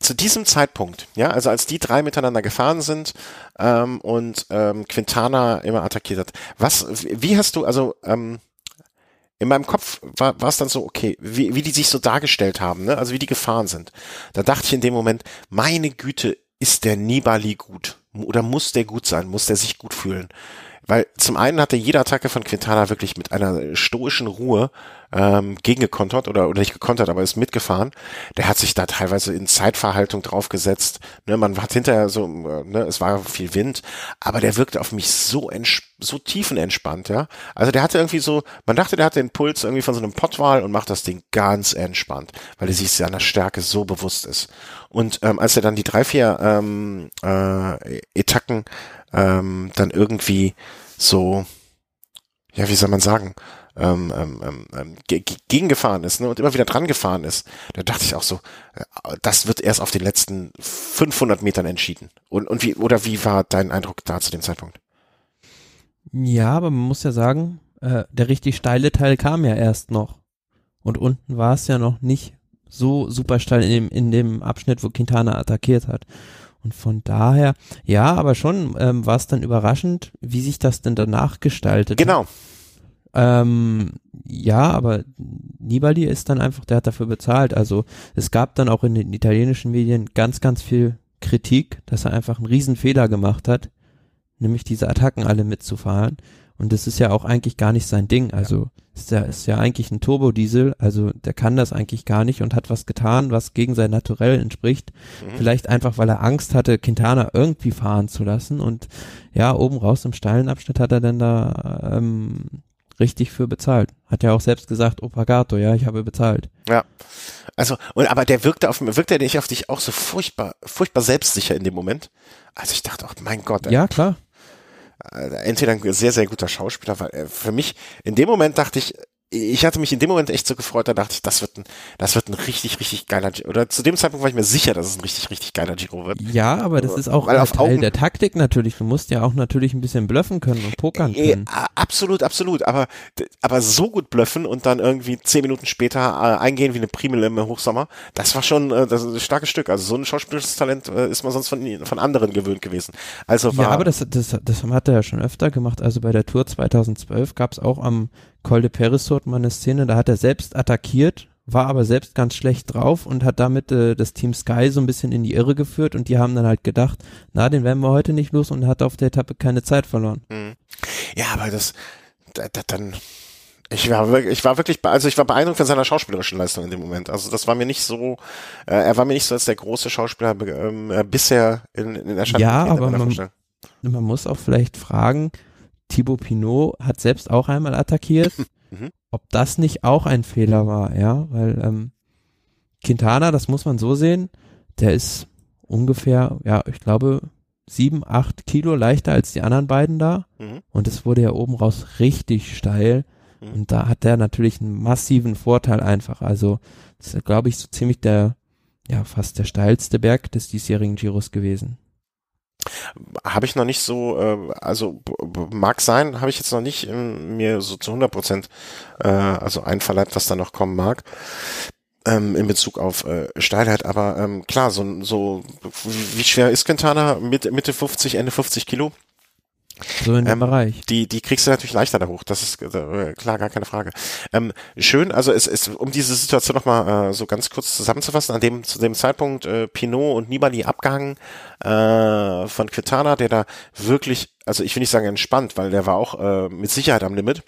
zu diesem Zeitpunkt, ja, also als die drei miteinander gefahren sind ähm, und ähm, Quintana immer attackiert hat, was, wie hast du, also ähm, in meinem Kopf war es dann so, okay, wie, wie die sich so dargestellt haben, ne? also wie die gefahren sind. Da dachte ich in dem Moment, meine Güte, ist der Nibali gut? Oder muss der gut sein? Muss der sich gut fühlen? Weil zum einen hatte jede Attacke von Quintana wirklich mit einer stoischen Ruhe ähm, gegengekontert oder, oder nicht gekontert, aber ist mitgefahren. Der hat sich da teilweise in Zeitverhaltung draufgesetzt. Ne, man hat hinterher so, äh, ne, es war viel Wind, aber der wirkte auf mich so so tiefenentspannt, ja. Also der hatte irgendwie so, man dachte, der hatte den Puls irgendwie von so einem Pottwal und macht das Ding ganz entspannt, weil er sich seiner Stärke so bewusst ist. Und ähm, als er dann die drei, vier ähm, äh, Etacken ähm, dann irgendwie so, ja, wie soll man sagen, ähm, ähm, ähm, ähm gegengefahren ist ne, und immer wieder dran gefahren ist, da dachte ich auch so, äh, das wird erst auf den letzten 500 Metern entschieden. Und, und wie, oder wie war dein Eindruck da zu dem Zeitpunkt? Ja, aber man muss ja sagen, äh, der richtig steile Teil kam ja erst noch. Und unten war es ja noch nicht so super steil in dem, in dem Abschnitt, wo Quintana attackiert hat. Und von daher, ja, aber schon ähm, war es dann überraschend, wie sich das denn danach gestaltet. Genau. Ähm, ja, aber Nibali ist dann einfach, der hat dafür bezahlt. Also es gab dann auch in den italienischen Medien ganz, ganz viel Kritik, dass er einfach einen riesen Fehler gemacht hat, nämlich diese Attacken alle mitzufahren. Und das ist ja auch eigentlich gar nicht sein Ding. Also ist ja, ist ja eigentlich ein Turbodiesel, also der kann das eigentlich gar nicht und hat was getan, was gegen sein Naturell entspricht. Mhm. Vielleicht einfach, weil er Angst hatte, Quintana irgendwie fahren zu lassen. Und ja, oben raus im steilen Abschnitt hat er dann da ähm, richtig für bezahlt. Hat ja auch selbst gesagt, oh Pagato, ja, ich habe bezahlt. Ja. Also, und, aber der wirkte auf, wirkte der nicht auf dich auch so furchtbar, furchtbar selbstsicher in dem Moment? Also ich dachte auch, mein Gott. Ey. Ja, klar. Entweder ein sehr, sehr guter Schauspieler, weil äh, für mich, in dem Moment dachte ich, ich hatte mich in dem Moment echt so gefreut, da dachte ich, das wird ein, das wird ein richtig, richtig geiler Giro. Oder zu dem Zeitpunkt war ich mir sicher, dass es ein richtig, richtig geiler Giro wird. Ja, aber das ist auch Weil Teil Augen der Taktik natürlich. Du musst ja auch natürlich ein bisschen bluffen können und pokern äh, können. Äh, absolut, absolut. Aber, aber so gut bluffen und dann irgendwie zehn Minuten später äh, eingehen wie eine Primel im Hochsommer, das war schon äh, das ist ein starkes Stück. Also so ein schauspielerisches Talent ist man sonst von, von anderen gewöhnt gewesen. Also war, ja, aber das, das, das hat er ja schon öfter gemacht. Also bei der Tour 2012 gab es auch am Col de Perisot mal eine Szene, da hat er selbst attackiert, war aber selbst ganz schlecht drauf und hat damit äh, das Team Sky so ein bisschen in die Irre geführt und die haben dann halt gedacht, na, den werden wir heute nicht los und hat auf der Etappe keine Zeit verloren. Mhm. Ja, aber das, da, da, dann, ich war wirklich, ich war wirklich, also ich war beeindruckt von seiner schauspielerischen Leistung in dem Moment. Also das war mir nicht so, äh, er war mir nicht so als der große Schauspieler ähm, äh, bisher in, in Erscheinung. Ja, aber man, man muss auch vielleicht fragen, Thibaut Pinot hat selbst auch einmal attackiert. Mhm. Ob das nicht auch ein Fehler war, ja, weil ähm, Quintana, das muss man so sehen, der ist ungefähr, ja, ich glaube, sieben, acht Kilo leichter als die anderen beiden da. Mhm. Und es wurde ja oben raus richtig steil. Mhm. Und da hat der natürlich einen massiven Vorteil einfach. Also, das ist, glaube ich, so ziemlich der, ja, fast der steilste Berg des diesjährigen Giros gewesen. Habe ich noch nicht so, äh, also mag sein, habe ich jetzt noch nicht ähm, mir so zu 100 Prozent äh, also einverleibt, was da noch kommen mag ähm, in Bezug auf äh, Steilheit, aber ähm, klar, so, so wie schwer ist Quintana? Mitte, Mitte 50, Ende 50 Kilo? So in dem ähm, Bereich. Die, die kriegst du natürlich leichter da hoch. Das ist äh, klar, gar keine Frage. Ähm, schön, also es ist, um diese Situation nochmal äh, so ganz kurz zusammenzufassen, an dem, zu dem Zeitpunkt äh, Pinot und Nibali abgehangen äh, von Quintana, der da wirklich, also ich will nicht sagen entspannt, weil der war auch äh, mit Sicherheit am Limit.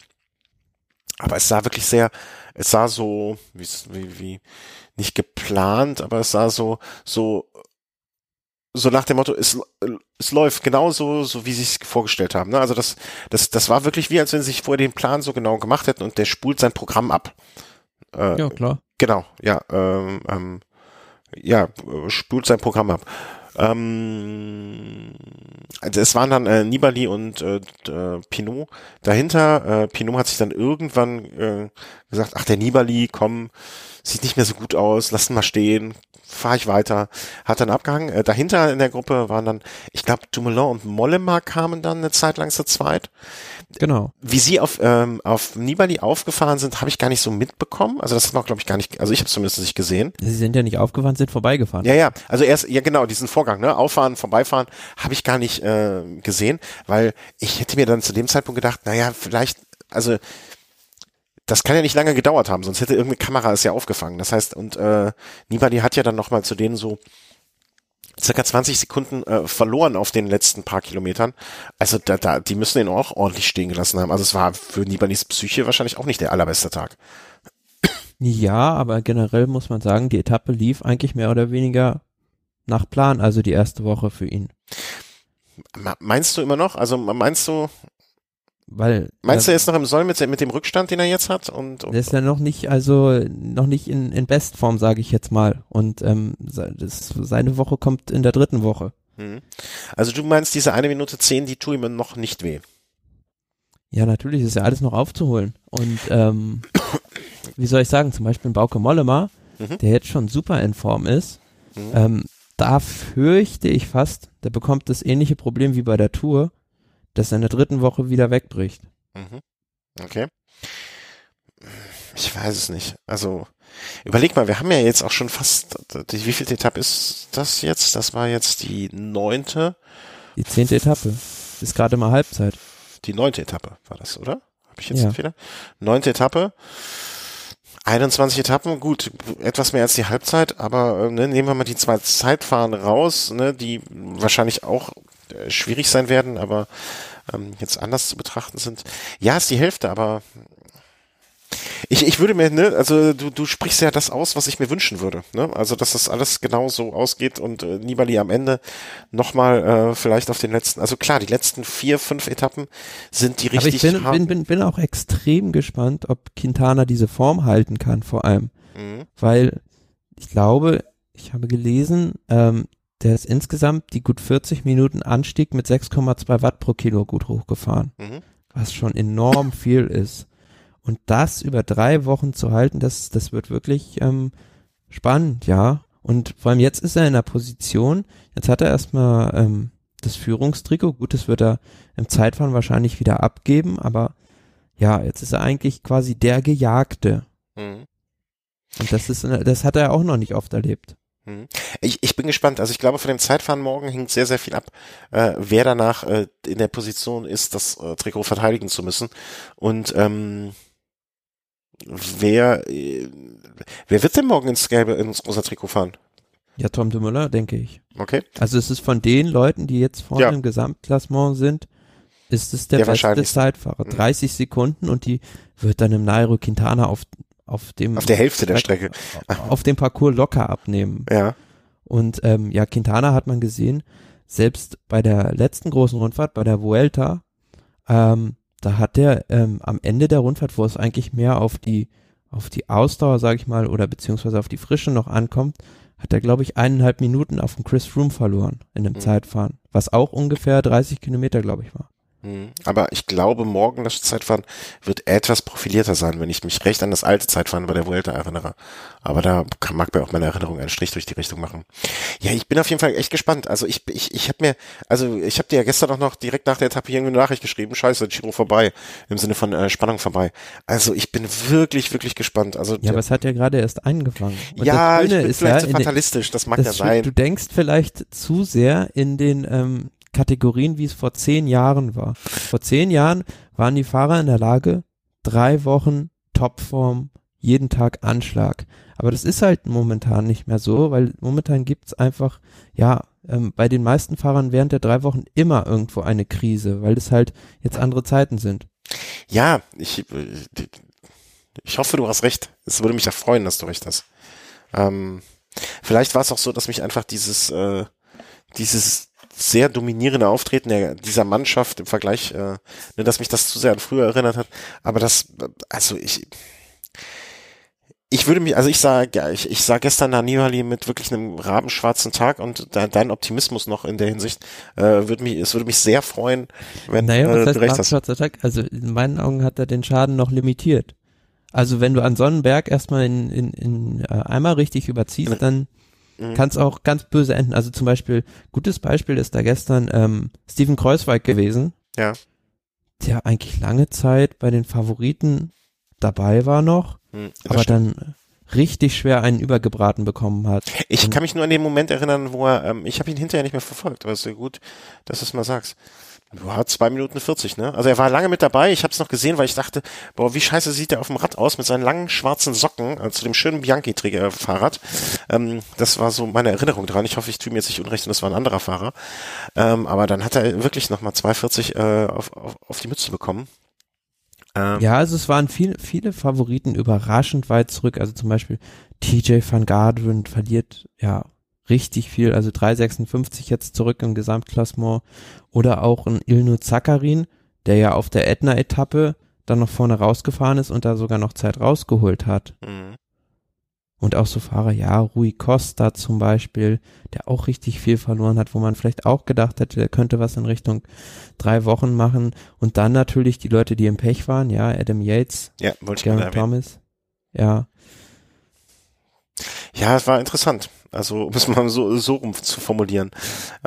Aber es sah wirklich sehr, es sah so, wie, wie, wie nicht geplant, aber es sah so, so so nach dem Motto, es, es läuft genauso, so wie sie es vorgestellt haben. Ne? Also das, das, das war wirklich wie, als wenn sie sich vorher den Plan so genau gemacht hätten und der spult sein Programm ab. Äh, ja, klar. Genau, ja, ähm, ähm, ja, spult sein Programm ab. Ähm, also es waren dann äh, Nibali und äh, äh, Pinot dahinter. Äh, Pinot hat sich dann irgendwann äh, gesagt, ach der Nibali, komm, sieht nicht mehr so gut aus, lass ihn mal stehen, fahre ich weiter. Hat dann abgehangen. Äh, dahinter in der Gruppe waren dann, ich glaube, Dumoulin und Mollema kamen dann eine Zeit lang zu zweit. Genau. Wie sie auf, ähm, auf Nibali aufgefahren sind, habe ich gar nicht so mitbekommen. Also das hat man, glaube ich, gar nicht, also ich habe zumindest nicht gesehen. Sie sind ja nicht aufgefahren, sind vorbeigefahren. Ja, ja. Also erst, ja genau, diesen Vorgang, ne? Auffahren, vorbeifahren, habe ich gar nicht äh, gesehen, weil ich hätte mir dann zu dem Zeitpunkt gedacht, naja, vielleicht, also das kann ja nicht lange gedauert haben, sonst hätte irgendeine Kamera es ja aufgefangen. Das heißt, und äh, Nibali hat ja dann nochmal zu denen so circa 20 Sekunden äh, verloren auf den letzten paar Kilometern. Also da, da, die müssen ihn auch ordentlich stehen gelassen haben. Also es war für Nibalis Psyche wahrscheinlich auch nicht der allerbeste Tag. Ja, aber generell muss man sagen, die Etappe lief eigentlich mehr oder weniger nach Plan, also die erste Woche für ihn. Meinst du immer noch? Also meinst du, weil meinst du er ist noch im Soll mit, mit dem Rückstand, den er jetzt hat? Und, und der ist ja noch nicht, also noch nicht in, in Bestform, sage ich jetzt mal. Und ähm, das, seine Woche kommt in der dritten Woche. Mhm. Also du meinst, diese eine Minute zehn, die tun ihm noch nicht weh? Ja, natürlich ist ja alles noch aufzuholen. Und ähm, wie soll ich sagen, zum Beispiel Bauke Mollema, mhm. der jetzt schon super in Form ist, mhm. ähm, da fürchte ich fast, der bekommt das ähnliche Problem wie bei der Tour, dass er in der dritten Woche wieder wegbricht. Mhm. Okay. Ich weiß es nicht. Also, überleg mal, wir haben ja jetzt auch schon fast, die, wie viel Etappe ist das jetzt? Das war jetzt die neunte. Die zehnte Etappe. Ist gerade mal Halbzeit. Die neunte Etappe war das, oder? Habe ich jetzt ja. einen Fehler? Neunte Etappe. 21 Etappen, gut, etwas mehr als die Halbzeit, aber äh, ne, nehmen wir mal die zwei Zeitfahren raus, ne, die wahrscheinlich auch schwierig sein werden, aber ähm, jetzt anders zu betrachten sind. Ja, ist die Hälfte, aber ich, ich würde mir, ne, also du, du sprichst ja das aus, was ich mir wünschen würde. Ne? Also, dass das alles genau so ausgeht und äh, Nibali am Ende nochmal äh, vielleicht auf den letzten, also klar, die letzten vier, fünf Etappen sind die richtig. Aber ich bin, bin, bin, bin auch extrem gespannt, ob Quintana diese Form halten kann, vor allem. Mhm. Weil ich glaube, ich habe gelesen, ähm, der ist insgesamt die gut 40 Minuten Anstieg mit 6,2 Watt pro Kilo gut hochgefahren. Mhm. Was schon enorm viel ist. Und das über drei Wochen zu halten, das, das wird wirklich ähm, spannend, ja. Und vor allem jetzt ist er in der Position, jetzt hat er erstmal ähm, das Führungstrikot, gut, das wird er im Zeitfahren wahrscheinlich wieder abgeben, aber ja, jetzt ist er eigentlich quasi der Gejagte. Mhm. Und das ist, das hat er auch noch nicht oft erlebt. Mhm. Ich, ich bin gespannt. Also ich glaube, von dem Zeitfahren morgen hängt sehr, sehr viel ab, äh, wer danach äh, in der Position ist, das äh, Trikot verteidigen zu müssen. Und ähm, Wer, äh, wer wird denn morgen ins gelbe, ins rosa Trikot fahren? Ja, Tom de Müller, denke ich. Okay. Also es ist von den Leuten, die jetzt vorne ja. im Gesamtklassement sind, ist es der, der beste Zeitfahrer. 30 mhm. Sekunden und die wird dann im Nairo Quintana auf, auf dem auf der Hälfte der Strecke auf dem Parcours locker abnehmen. Ja. Und ähm, ja, Quintana hat man gesehen, selbst bei der letzten großen Rundfahrt, bei der Vuelta, ähm, da hat der ähm, am Ende der Rundfahrt, wo es eigentlich mehr auf die auf die Ausdauer, sage ich mal, oder beziehungsweise auf die Frische noch ankommt, hat er, glaube ich, eineinhalb Minuten auf dem Chris Froome verloren in dem mhm. Zeitfahren, was auch ungefähr 30 Kilometer, glaube ich, war. Mhm. Aber ich glaube, morgen das Zeitfahren wird etwas profilierter sein, wenn ich mich recht an das alte Zeitfahren bei der Vuelta erinnere. Aber da kann, mag mir auch meine Erinnerung einen Strich durch die Richtung machen. Ja, ich bin auf jeden Fall echt gespannt. Also ich, ich, ich habe mir, also ich habe dir ja gestern auch noch direkt nach der Etappe irgendwie eine Nachricht geschrieben. Scheiße, Giro vorbei. Im Sinne von äh, Spannung vorbei. Also ich bin wirklich, wirklich gespannt. Also ja, aber es hat ja gerade erst angefangen. Und ja, ich bin vielleicht ja, zu fatalistisch. Das mag das ja sein. Du denkst vielleicht zu sehr in den ähm, Kategorien, wie es vor zehn Jahren war. Vor zehn Jahren waren die Fahrer in der Lage, drei Wochen Topform, jeden Tag Anschlag. Aber das ist halt momentan nicht mehr so, weil momentan gibt's einfach, ja, ähm, bei den meisten Fahrern während der drei Wochen immer irgendwo eine Krise, weil es halt jetzt andere Zeiten sind. Ja, ich, ich hoffe, du hast recht. Es würde mich ja freuen, dass du recht hast. Ähm, vielleicht war es auch so, dass mich einfach dieses, äh, dieses sehr dominierende Auftreten der, dieser Mannschaft im Vergleich, äh, ne, dass mich das zu sehr an früher erinnert hat. Aber das, also ich, ich würde mich, also ich sah, ja, ich, ich sah gestern Nibali mit wirklich einem rabenschwarzen Tag und de, dein Optimismus noch in der Hinsicht, äh, würde mich, es würde mich sehr freuen, wenn naja, was äh, heißt du recht hast. Tag? Also in meinen Augen hat er den Schaden noch limitiert. Also wenn du an Sonnenberg erstmal in, in, in äh, einmal richtig überziehst, dann mhm. kann es auch ganz böse enden. Also zum Beispiel, gutes Beispiel ist da gestern ähm, Steven Kreuzweig gewesen. Ja. Der eigentlich lange Zeit bei den Favoriten dabei war noch, mhm, aber stimmt. dann richtig schwer einen übergebraten bekommen hat. Ich Und kann mich nur an den Moment erinnern, wo er, ähm, ich habe ihn hinterher nicht mehr verfolgt, aber es ist ja gut, dass du es mal sagst. Ja, zwei Minuten 40, ne? Also er war lange mit dabei. Ich habe es noch gesehen, weil ich dachte, boah, wie scheiße sieht der auf dem Rad aus mit seinen langen schwarzen Socken äh, zu dem schönen Bianchi-Fahrrad. Ähm, das war so meine Erinnerung dran. Ich hoffe, ich tue mir jetzt nicht unrecht und das war ein anderer Fahrer. Ähm, aber dann hat er wirklich nochmal 2,40 äh, auf, auf, auf die Mütze bekommen. Ähm, ja, also es waren viel, viele Favoriten überraschend weit zurück. Also zum Beispiel TJ van Garderen verliert ja richtig viel, also 3,56 jetzt zurück im Gesamtklassement. Oder auch ein Ilnu Zakarin, der ja auf der Ätna-Etappe dann noch vorne rausgefahren ist und da sogar noch Zeit rausgeholt hat. Mhm. Und auch so Fahrer, ja, Rui Costa zum Beispiel, der auch richtig viel verloren hat, wo man vielleicht auch gedacht hätte, der könnte was in Richtung drei Wochen machen. Und dann natürlich die Leute, die im Pech waren, ja, Adam Yates, ja, ich Thomas, ja. Ja, es war interessant. Also, um es mal so, so rum zu formulieren.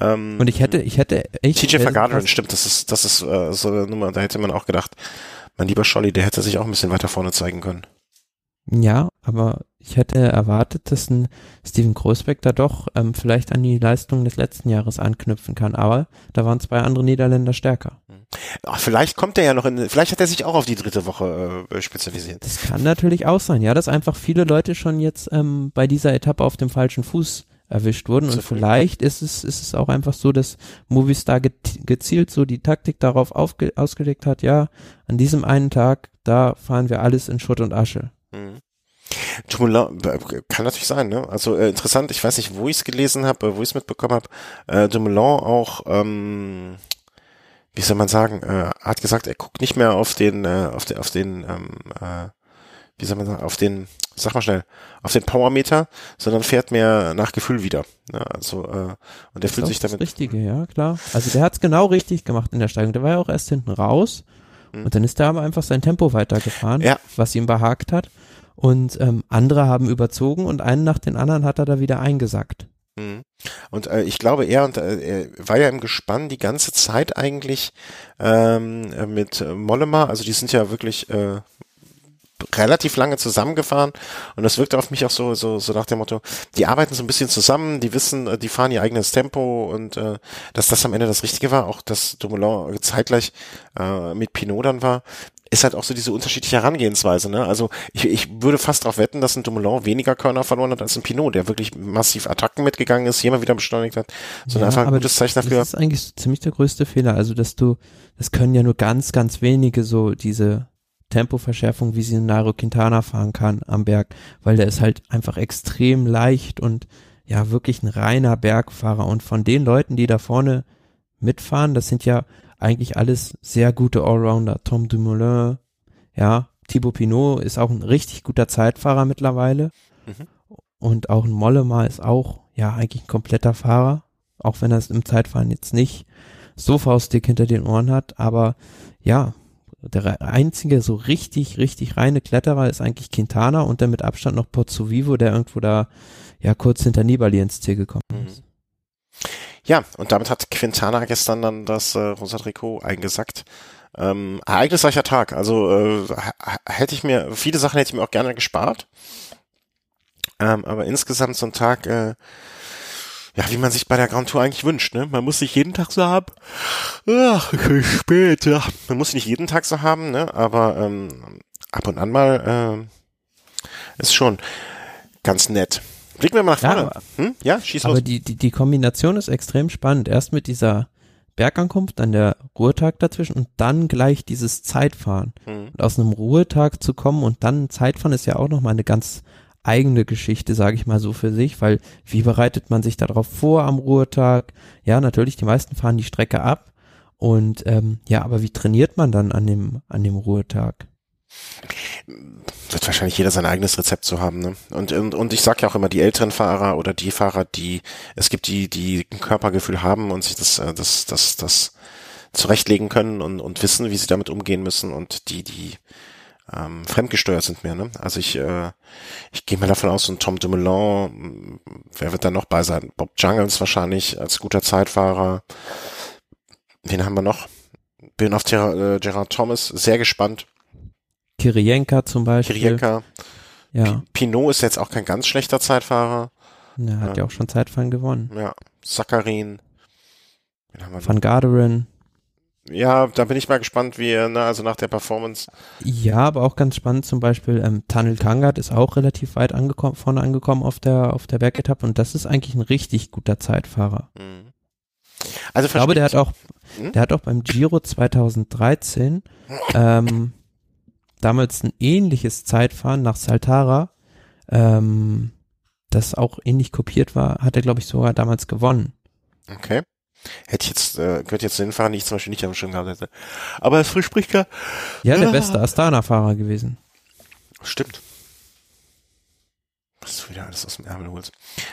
Ähm, und ich hätte, ich hätte echt. TJ Vergaderen, stimmt, das ist, das ist äh, so eine Nummer, da hätte man auch gedacht, mein lieber Scholli, der hätte sich auch ein bisschen weiter vorne zeigen können. Ja, aber ich hätte erwartet, dass ein Steven Großbeck da doch ähm, vielleicht an die Leistung des letzten Jahres anknüpfen kann. Aber da waren zwei andere Niederländer stärker. Ach, vielleicht kommt er ja noch in, vielleicht hat er sich auch auf die dritte Woche äh, spezialisiert. Das kann natürlich auch sein, ja, dass einfach viele Leute schon jetzt ähm, bei dieser Etappe auf dem falschen Fuß erwischt wurden. Und vielleicht ist es, ist es auch einfach so, dass Movistar gezielt so die Taktik darauf aufge ausgelegt hat, ja, an diesem einen Tag, da fahren wir alles in Schutt und Asche. Mhm. Dumoulin, kann natürlich sein, ne? Also äh, interessant, ich weiß nicht, wo ich es gelesen habe, wo ich es mitbekommen habe. Äh, Dumoulin auch, ähm, wie soll man sagen, äh, hat gesagt, er guckt nicht mehr auf den, äh, auf den, auf den, ähm, äh, wie soll man sagen, auf den, sag mal schnell, auf den Powermeter, sondern fährt mehr nach Gefühl wieder. Ja, also äh, und der fühlt sich damit. Das Richtige, ja klar. Also der hat es genau richtig gemacht in der Steigung. Der war ja auch erst hinten raus mhm. und dann ist er aber einfach sein Tempo weitergefahren, ja. was ihm behagt hat und ähm, andere haben überzogen und einen nach den anderen hat er da wieder eingesackt. Mhm. Und äh, ich glaube, er und äh, er war ja im Gespann die ganze Zeit eigentlich ähm, mit Mollema. Also die sind ja wirklich äh, relativ lange zusammengefahren und das wirkte auf mich auch so, so, so nach dem Motto, die arbeiten so ein bisschen zusammen, die wissen, äh, die fahren ihr eigenes Tempo und äh, dass das am Ende das Richtige war, auch dass Dumoulin zeitgleich äh, mit Pinot dann war, ist halt auch so diese unterschiedliche Herangehensweise. Ne? Also ich, ich würde fast darauf wetten, dass ein Dumoulin weniger Körner verloren hat als ein Pinot, der wirklich massiv Attacken mitgegangen ist, hier mal wieder beschleunigt hat. So ja, einfach ein gutes Zeichen dafür. Das ist eigentlich ziemlich der größte Fehler. Also dass du, das können ja nur ganz, ganz wenige so diese Tempoverschärfung, wie sie in Nairo Quintana fahren kann am Berg, weil der ist halt einfach extrem leicht und ja wirklich ein reiner Bergfahrer. Und von den Leuten, die da vorne mitfahren, das sind ja eigentlich alles sehr gute Allrounder. Tom Dumoulin, ja, Thibaut Pinot ist auch ein richtig guter Zeitfahrer mittlerweile. Mhm. Und auch ein Mollema ist auch, ja, eigentlich ein kompletter Fahrer. Auch wenn er es im Zeitfahren jetzt nicht so faustdick hinter den Ohren hat. Aber ja, der einzige so richtig, richtig reine Kletterer ist eigentlich Quintana und dann mit Abstand noch Pozzo Vivo, der irgendwo da ja kurz hinter Nibali ins Ziel gekommen mhm. Ja, und damit hat Quintana gestern dann das äh, Rosa Trikot eingesackt. Ähm, ereignisreicher Tag. Also äh, hätte ich mir, viele Sachen hätte ich mir auch gerne gespart. Ähm, aber insgesamt so ein Tag, äh, ja, wie man sich bei der Grand Tour eigentlich wünscht, ne? Man muss nicht jeden Tag so haben. Ach, spät, ja. Man muss nicht jeden Tag so haben, ne? Aber ähm, ab und an mal äh, ist schon ganz nett. Blicken wir mal nach vorne. Ja, hm? ja schieß aber los. Aber die, die, die Kombination ist extrem spannend. Erst mit dieser Bergankunft, dann der Ruhetag dazwischen und dann gleich dieses Zeitfahren. Hm. Und aus einem Ruhetag zu kommen und dann Zeitfahren ist ja auch nochmal eine ganz eigene Geschichte, sage ich mal so für sich, weil wie bereitet man sich darauf vor am Ruhetag? Ja, natürlich, die meisten fahren die Strecke ab und ähm, ja, aber wie trainiert man dann an dem an dem Ruhetag? Wird wahrscheinlich jeder sein eigenes Rezept zu haben. Ne? Und, und, und ich sage ja auch immer, die älteren Fahrer oder die Fahrer, die, es gibt die, die ein Körpergefühl haben und sich das, äh, das, das, das zurechtlegen können und, und wissen, wie sie damit umgehen müssen und die, die ähm, fremdgesteuert sind mehr. Ne? Also ich, äh, ich gehe mal davon aus, und Tom Dumoulin, wer wird da noch bei sein? Bob Jungles wahrscheinlich als guter Zeitfahrer. Wen haben wir noch? Bin auf äh, Gerard Thomas sehr gespannt Kirienka zum Beispiel. Kirienka. Ja. Pinot ist jetzt auch kein ganz schlechter Zeitfahrer. Er hat ja, ja auch schon Zeitfahren gewonnen. Ja. Sakarin. Van Garderen. Ja, da bin ich mal gespannt, wie er, ne, also nach der Performance. Ja, aber auch ganz spannend zum Beispiel, ähm, Tanel Kangat ist auch relativ weit angekommen, vorne angekommen auf der, auf der Bergetappe und das ist eigentlich ein richtig guter Zeitfahrer. Mhm. Also ich glaube, der hat auch, hm? der hat auch beim Giro 2013 ähm, damals ein ähnliches Zeitfahren nach Saltara, ähm, das auch ähnlich kopiert war, hat er glaube ich sogar damals gewonnen. Okay. Hätte ich jetzt, äh, könnte jetzt den Fahrer, die ich zum Beispiel nicht am Schirm gehabt hätte. Aber es verspricht ja. Ja, der beste Astana-Fahrer gewesen. Stimmt. Was du wieder alles aus dem Ärmel holst.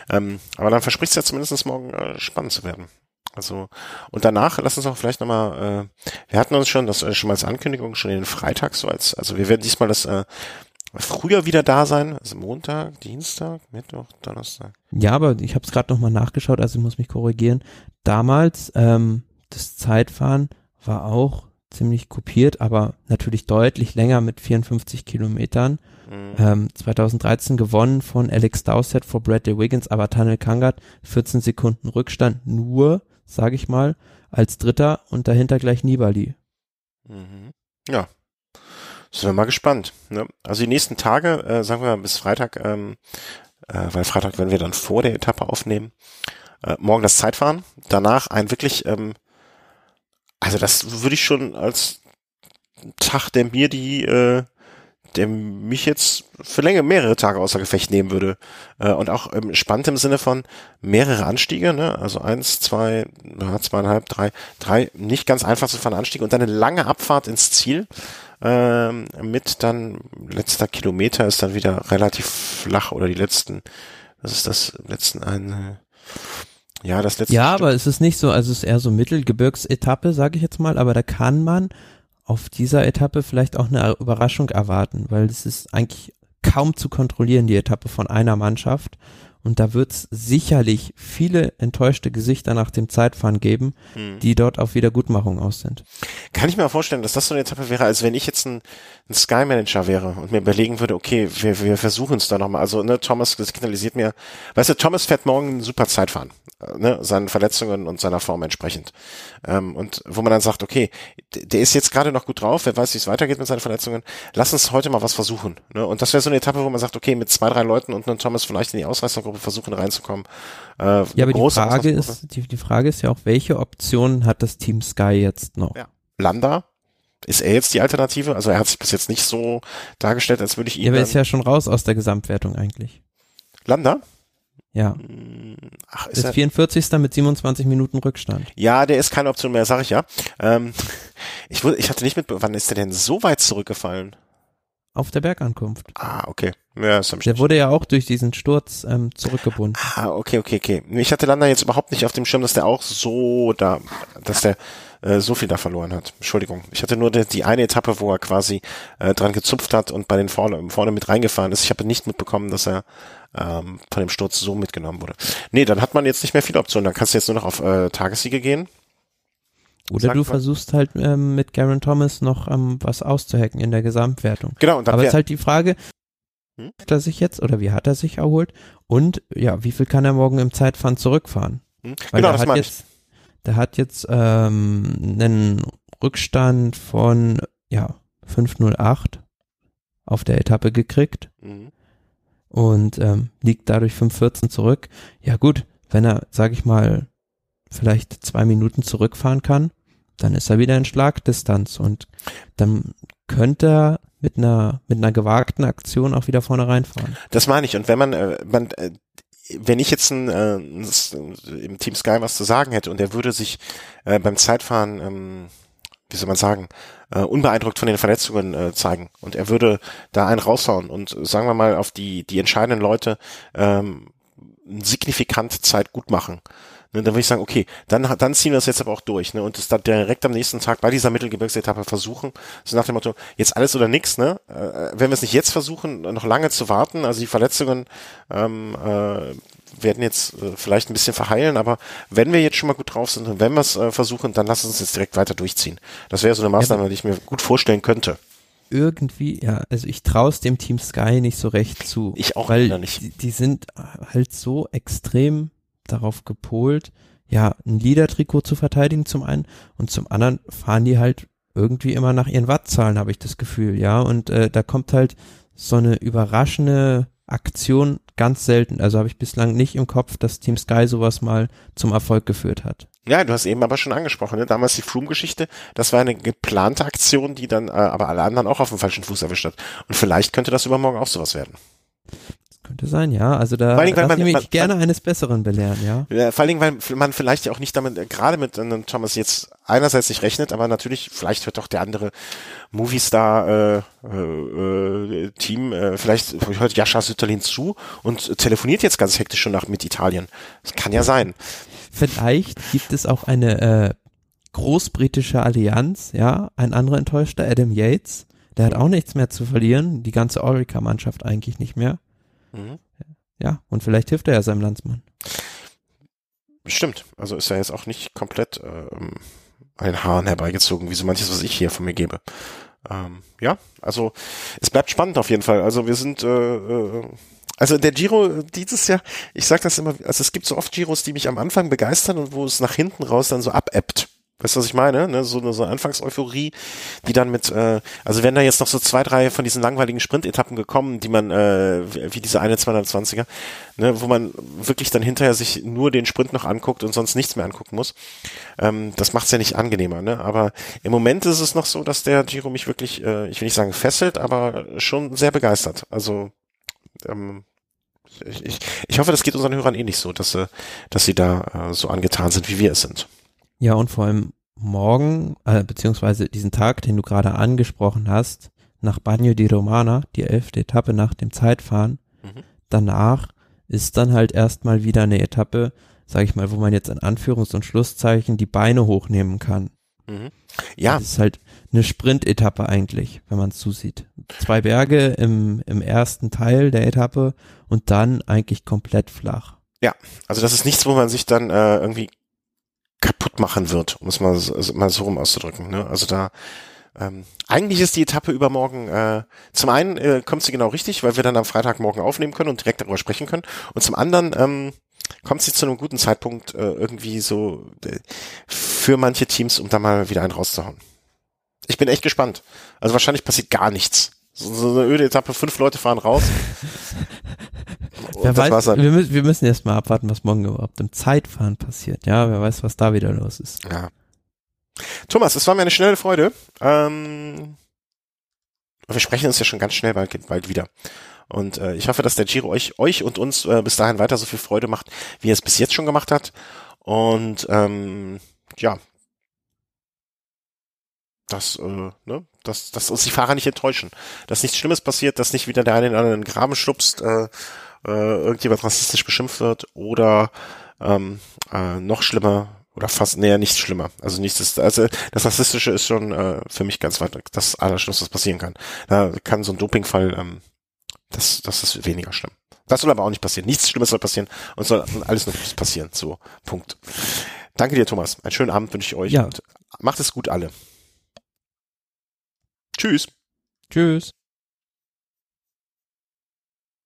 Ähm, aber dann verspricht es ja zumindest morgen äh, spannend zu werden. Also, und danach, lass uns auch vielleicht nochmal, äh, wir hatten uns schon, das äh, schon mal als Ankündigung, schon den Freitag so als, also wir werden diesmal das äh, früher wieder da sein, also Montag, Dienstag, Mittwoch, Donnerstag. Ja, aber ich habe es gerade nochmal nachgeschaut, also ich muss mich korrigieren. Damals, ähm, das Zeitfahren war auch ziemlich kopiert, aber natürlich deutlich länger mit 54 Kilometern. Mhm. Ähm, 2013 gewonnen von Alex Dowsett vor Bradley Wiggins, aber Tunnel Kangat 14 Sekunden Rückstand nur, sage ich mal, als Dritter und dahinter gleich Nibali. Mhm. Ja, sind wir mal gespannt. Ne? Also die nächsten Tage, äh, sagen wir mal bis Freitag, ähm, äh, weil Freitag werden wir dann vor der Etappe aufnehmen. Äh, morgen das Zeitfahren, danach ein wirklich, ähm, also das würde ich schon als Tag, der mir die, äh, der mich jetzt für länger mehrere Tage außer Gefecht nehmen würde. Äh, und auch spannend im Sinne von mehrere Anstiege, ne? Also eins, zwei, zweieinhalb, drei, drei nicht ganz einfach zu fahren Anstiege und dann eine lange Abfahrt ins Ziel ähm, mit dann letzter Kilometer ist dann wieder relativ flach oder die letzten, was ist das, letzten eine, ja, das letzte. Ja, Stück. aber es ist nicht so, also es ist eher so Mittelgebirgsetappe, sage ich jetzt mal, aber da kann man auf dieser Etappe vielleicht auch eine Überraschung erwarten, weil es ist eigentlich kaum zu kontrollieren, die Etappe von einer Mannschaft. Und da wird es sicherlich viele enttäuschte Gesichter nach dem Zeitfahren geben, hm. die dort auf Wiedergutmachung aus sind. Kann ich mir vorstellen, dass das so eine Etappe wäre, als wenn ich jetzt ein, ein Sky Manager wäre und mir überlegen würde, okay, wir, wir versuchen es da nochmal. Also, ne, Thomas signalisiert mir, weißt du, Thomas fährt morgen ein super Zeitfahren, äh, ne, seinen Verletzungen und seiner Form entsprechend. Ähm, und wo man dann sagt, okay, der ist jetzt gerade noch gut drauf, wer weiß, wie es weitergeht mit seinen Verletzungen, lass uns heute mal was versuchen. Ne? Und das wäre so eine Etappe, wo man sagt, okay, mit zwei, drei Leuten und einem Thomas vielleicht in die Ausreißergruppe versuchen reinzukommen. Äh, ja, aber die Frage ist, die, die Frage ist ja auch, welche Optionen hat das Team Sky jetzt noch? Ja. Landa, ist er jetzt die Alternative? Also er hat sich bis jetzt nicht so dargestellt, als würde ich ihn. Ja, aber ist ja schon raus aus der Gesamtwertung eigentlich. Landa? Ja. Hm, ach, ist, ist 44. mit 27 Minuten Rückstand. Ja, der ist keine Option mehr, sag ich ja. Ähm, ich, ich hatte nicht mit, wann ist der denn so weit zurückgefallen? Auf der Bergankunft. Ah, okay. Ja, das der wurde ja auch durch diesen Sturz ähm, zurückgebunden. Ah, okay, okay, okay. Ich hatte Landa jetzt überhaupt nicht auf dem Schirm, dass der auch so da, dass der äh, so viel da verloren hat. Entschuldigung. Ich hatte nur die, die eine Etappe, wo er quasi äh, dran gezupft hat und bei den vorne, vorne mit reingefahren ist. Ich habe nicht mitbekommen, dass er ähm, von dem Sturz so mitgenommen wurde. Nee, dann hat man jetzt nicht mehr viele Optionen. Dann kannst du jetzt nur noch auf äh, Tagessiege gehen. Oder du versuchst halt ähm, mit Garen Thomas noch ähm, was auszuhacken in der Gesamtwertung. Genau. Und dann Aber es ist halt die Frage, hm? hat er sich jetzt oder wie hat er sich erholt und ja, wie viel kann er morgen im Zeitfahren zurückfahren? Hm? Weil genau, das hat jetzt, ich. Der hat jetzt ähm, einen Rückstand von ja 508 auf der Etappe gekriegt mhm. und ähm, liegt dadurch 514 zurück. Ja gut, wenn er, sag ich mal, vielleicht zwei Minuten zurückfahren kann, dann ist er wieder in Schlagdistanz und dann könnte er mit einer mit einer gewagten Aktion auch wieder vorne reinfahren. Das meine ich und wenn man äh, man äh, wenn ich jetzt ein, äh, im Team Sky was zu sagen hätte und er würde sich äh, beim Zeitfahren, ähm, wie soll man sagen, äh, unbeeindruckt von den Verletzungen äh, zeigen und er würde da einen raushauen und sagen wir mal auf die die entscheidenden Leute ähm, signifikant Zeit gut machen, Ne, dann würde ich sagen, okay, dann, dann ziehen wir das jetzt aber auch durch, ne? Und das dann direkt am nächsten Tag bei dieser Mittelgebirgsetappe versuchen, so nach dem Motto, jetzt alles oder nix, ne? Äh, wenn wir es nicht jetzt versuchen, noch lange zu warten, also die Verletzungen ähm, äh, werden jetzt äh, vielleicht ein bisschen verheilen, aber wenn wir jetzt schon mal gut drauf sind und wenn wir es äh, versuchen, dann lass uns jetzt direkt weiter durchziehen. Das wäre so eine Maßnahme, ja, die ich mir gut vorstellen könnte irgendwie, ja, also ich traue es dem Team Sky nicht so recht zu. Ich auch weil nicht. Die, die sind halt so extrem darauf gepolt, ja, ein Leader-Trikot zu verteidigen zum einen und zum anderen fahren die halt irgendwie immer nach ihren Wattzahlen, habe ich das Gefühl, ja. Und äh, da kommt halt so eine überraschende Aktion ganz selten. Also habe ich bislang nicht im Kopf, dass Team Sky sowas mal zum Erfolg geführt hat. Ja, du hast eben aber schon angesprochen, ne? damals die Froome-Geschichte, das war eine geplante Aktion, die dann äh, aber alle anderen auch auf dem falschen Fuß erwischt hat. Und vielleicht könnte das übermorgen auch sowas werden. Könnte sein, ja. Also da Vor allem, weil man- mich man- gerne eines Besseren belehren, ja. Ja, vor allen Dingen, weil man vielleicht ja auch nicht damit, äh, gerade mit einem Thomas jetzt einerseits nicht rechnet, aber natürlich, vielleicht hört doch der andere Movistar äh, äh, äh, Team, äh, vielleicht hört Jascha Sütterlin zu und telefoniert jetzt ganz hektisch schon nach mit Italien. Das kann ja sein. Vielleicht gibt es auch eine äh, großbritische Allianz, ja. Ein anderer enttäuschter, Adam Yates, der hat auch nichts mehr zu verlieren. Die ganze Orica-Mannschaft eigentlich nicht mehr. Mhm. Ja, und vielleicht hilft er ja seinem Landsmann. Stimmt. Also ist ja jetzt auch nicht komplett ähm, ein Hahn herbeigezogen, wie so manches, was ich hier von mir gebe. Ähm, ja, also es bleibt spannend auf jeden Fall. Also wir sind äh, äh, also der Giro dieses Jahr, ich sag das immer, also es gibt so oft Giros, die mich am Anfang begeistern und wo es nach hinten raus dann so abebbt. Weißt du, was ich meine? Ne? So eine so eine Anfangseuphorie, die dann mit, äh, also wenn da jetzt noch so zwei, drei von diesen langweiligen Sprintetappen gekommen, die man, äh, wie diese eine 220er, ne, wo man wirklich dann hinterher sich nur den Sprint noch anguckt und sonst nichts mehr angucken muss. Ähm, das macht's ja nicht angenehmer, ne? Aber im Moment ist es noch so, dass der Giro mich wirklich, äh, ich will nicht sagen fesselt, aber schon sehr begeistert. Also ähm, ich, ich, ich hoffe, das geht unseren Hörern ähnlich so, dass sie, dass sie da äh, so angetan sind, wie wir es sind. Ja, und vor allem morgen, äh, beziehungsweise diesen Tag, den du gerade angesprochen hast, nach Bagno di Romana, die elfte Etappe nach dem Zeitfahren, Mhm. danach ist dann halt erstmal wieder eine Etappe, sage ich mal, wo man jetzt in Anführungs- und Schlusszeichen die Beine hochnehmen kann. Mhm. Ja, Das ist halt eine Sprintetappe eigentlich, wenn man es zusieht. Zwei Berge im, im ersten Teil der Etappe und dann eigentlich komplett flach. also das ist nichts, wo man sich dann äh, irgendwie kaputt machen wird, um es mal, so- also mal so rum auszudrücken. Ne? Also da ähm, eigentlich ist die Etappe übermorgen, äh, zum einen äh, kommt sie genau richtig, weil wir dann am Freitagmorgen aufnehmen können und direkt darüber sprechen können. Und zum anderen ähm, kommt sie zu einem guten Zeitpunkt äh, irgendwie so äh, für manche Teams, um da mal wieder einen rauszuhauen. Ich bin echt gespannt. Also wahrscheinlich passiert gar nichts. So, so eine öde Etappe, fünf Leute fahren raus. Wer weiß, wir, müssen, wir müssen erst mal abwarten, was morgen überhaupt im Zeitfahren passiert. Ja, wer weiß, was da wieder los ist. Ja. Thomas, es war mir eine schnelle Freude. Ähm, wir sprechen uns ja schon ganz schnell bald, bald wieder. Und äh, ich hoffe, dass der Giro euch, euch und uns äh, bis dahin weiter so viel Freude macht, wie er es bis jetzt schon gemacht hat. Und ähm, ja, dass, äh, ne, dass, dass uns die Fahrer nicht enttäuschen, dass nichts Schlimmes passiert, dass nicht wieder der eine in den anderen in den Graben schubst, äh, äh, irgendjemand rassistisch beschimpft wird oder ähm, äh, noch schlimmer oder fast näher nicht schlimmer. Also nichts ist, also das Rassistische ist schon äh, für mich ganz weit das Allerschlimmste, was passieren kann. Da kann so ein Dopingfall, ähm, das, das ist weniger schlimm. Das soll aber auch nicht passieren. Nichts Schlimmes soll passieren und soll alles nur passieren. So, Punkt. Danke dir, Thomas. Einen schönen Abend wünsche ich euch Ja. und macht es gut alle. Tschüss. Tschüss.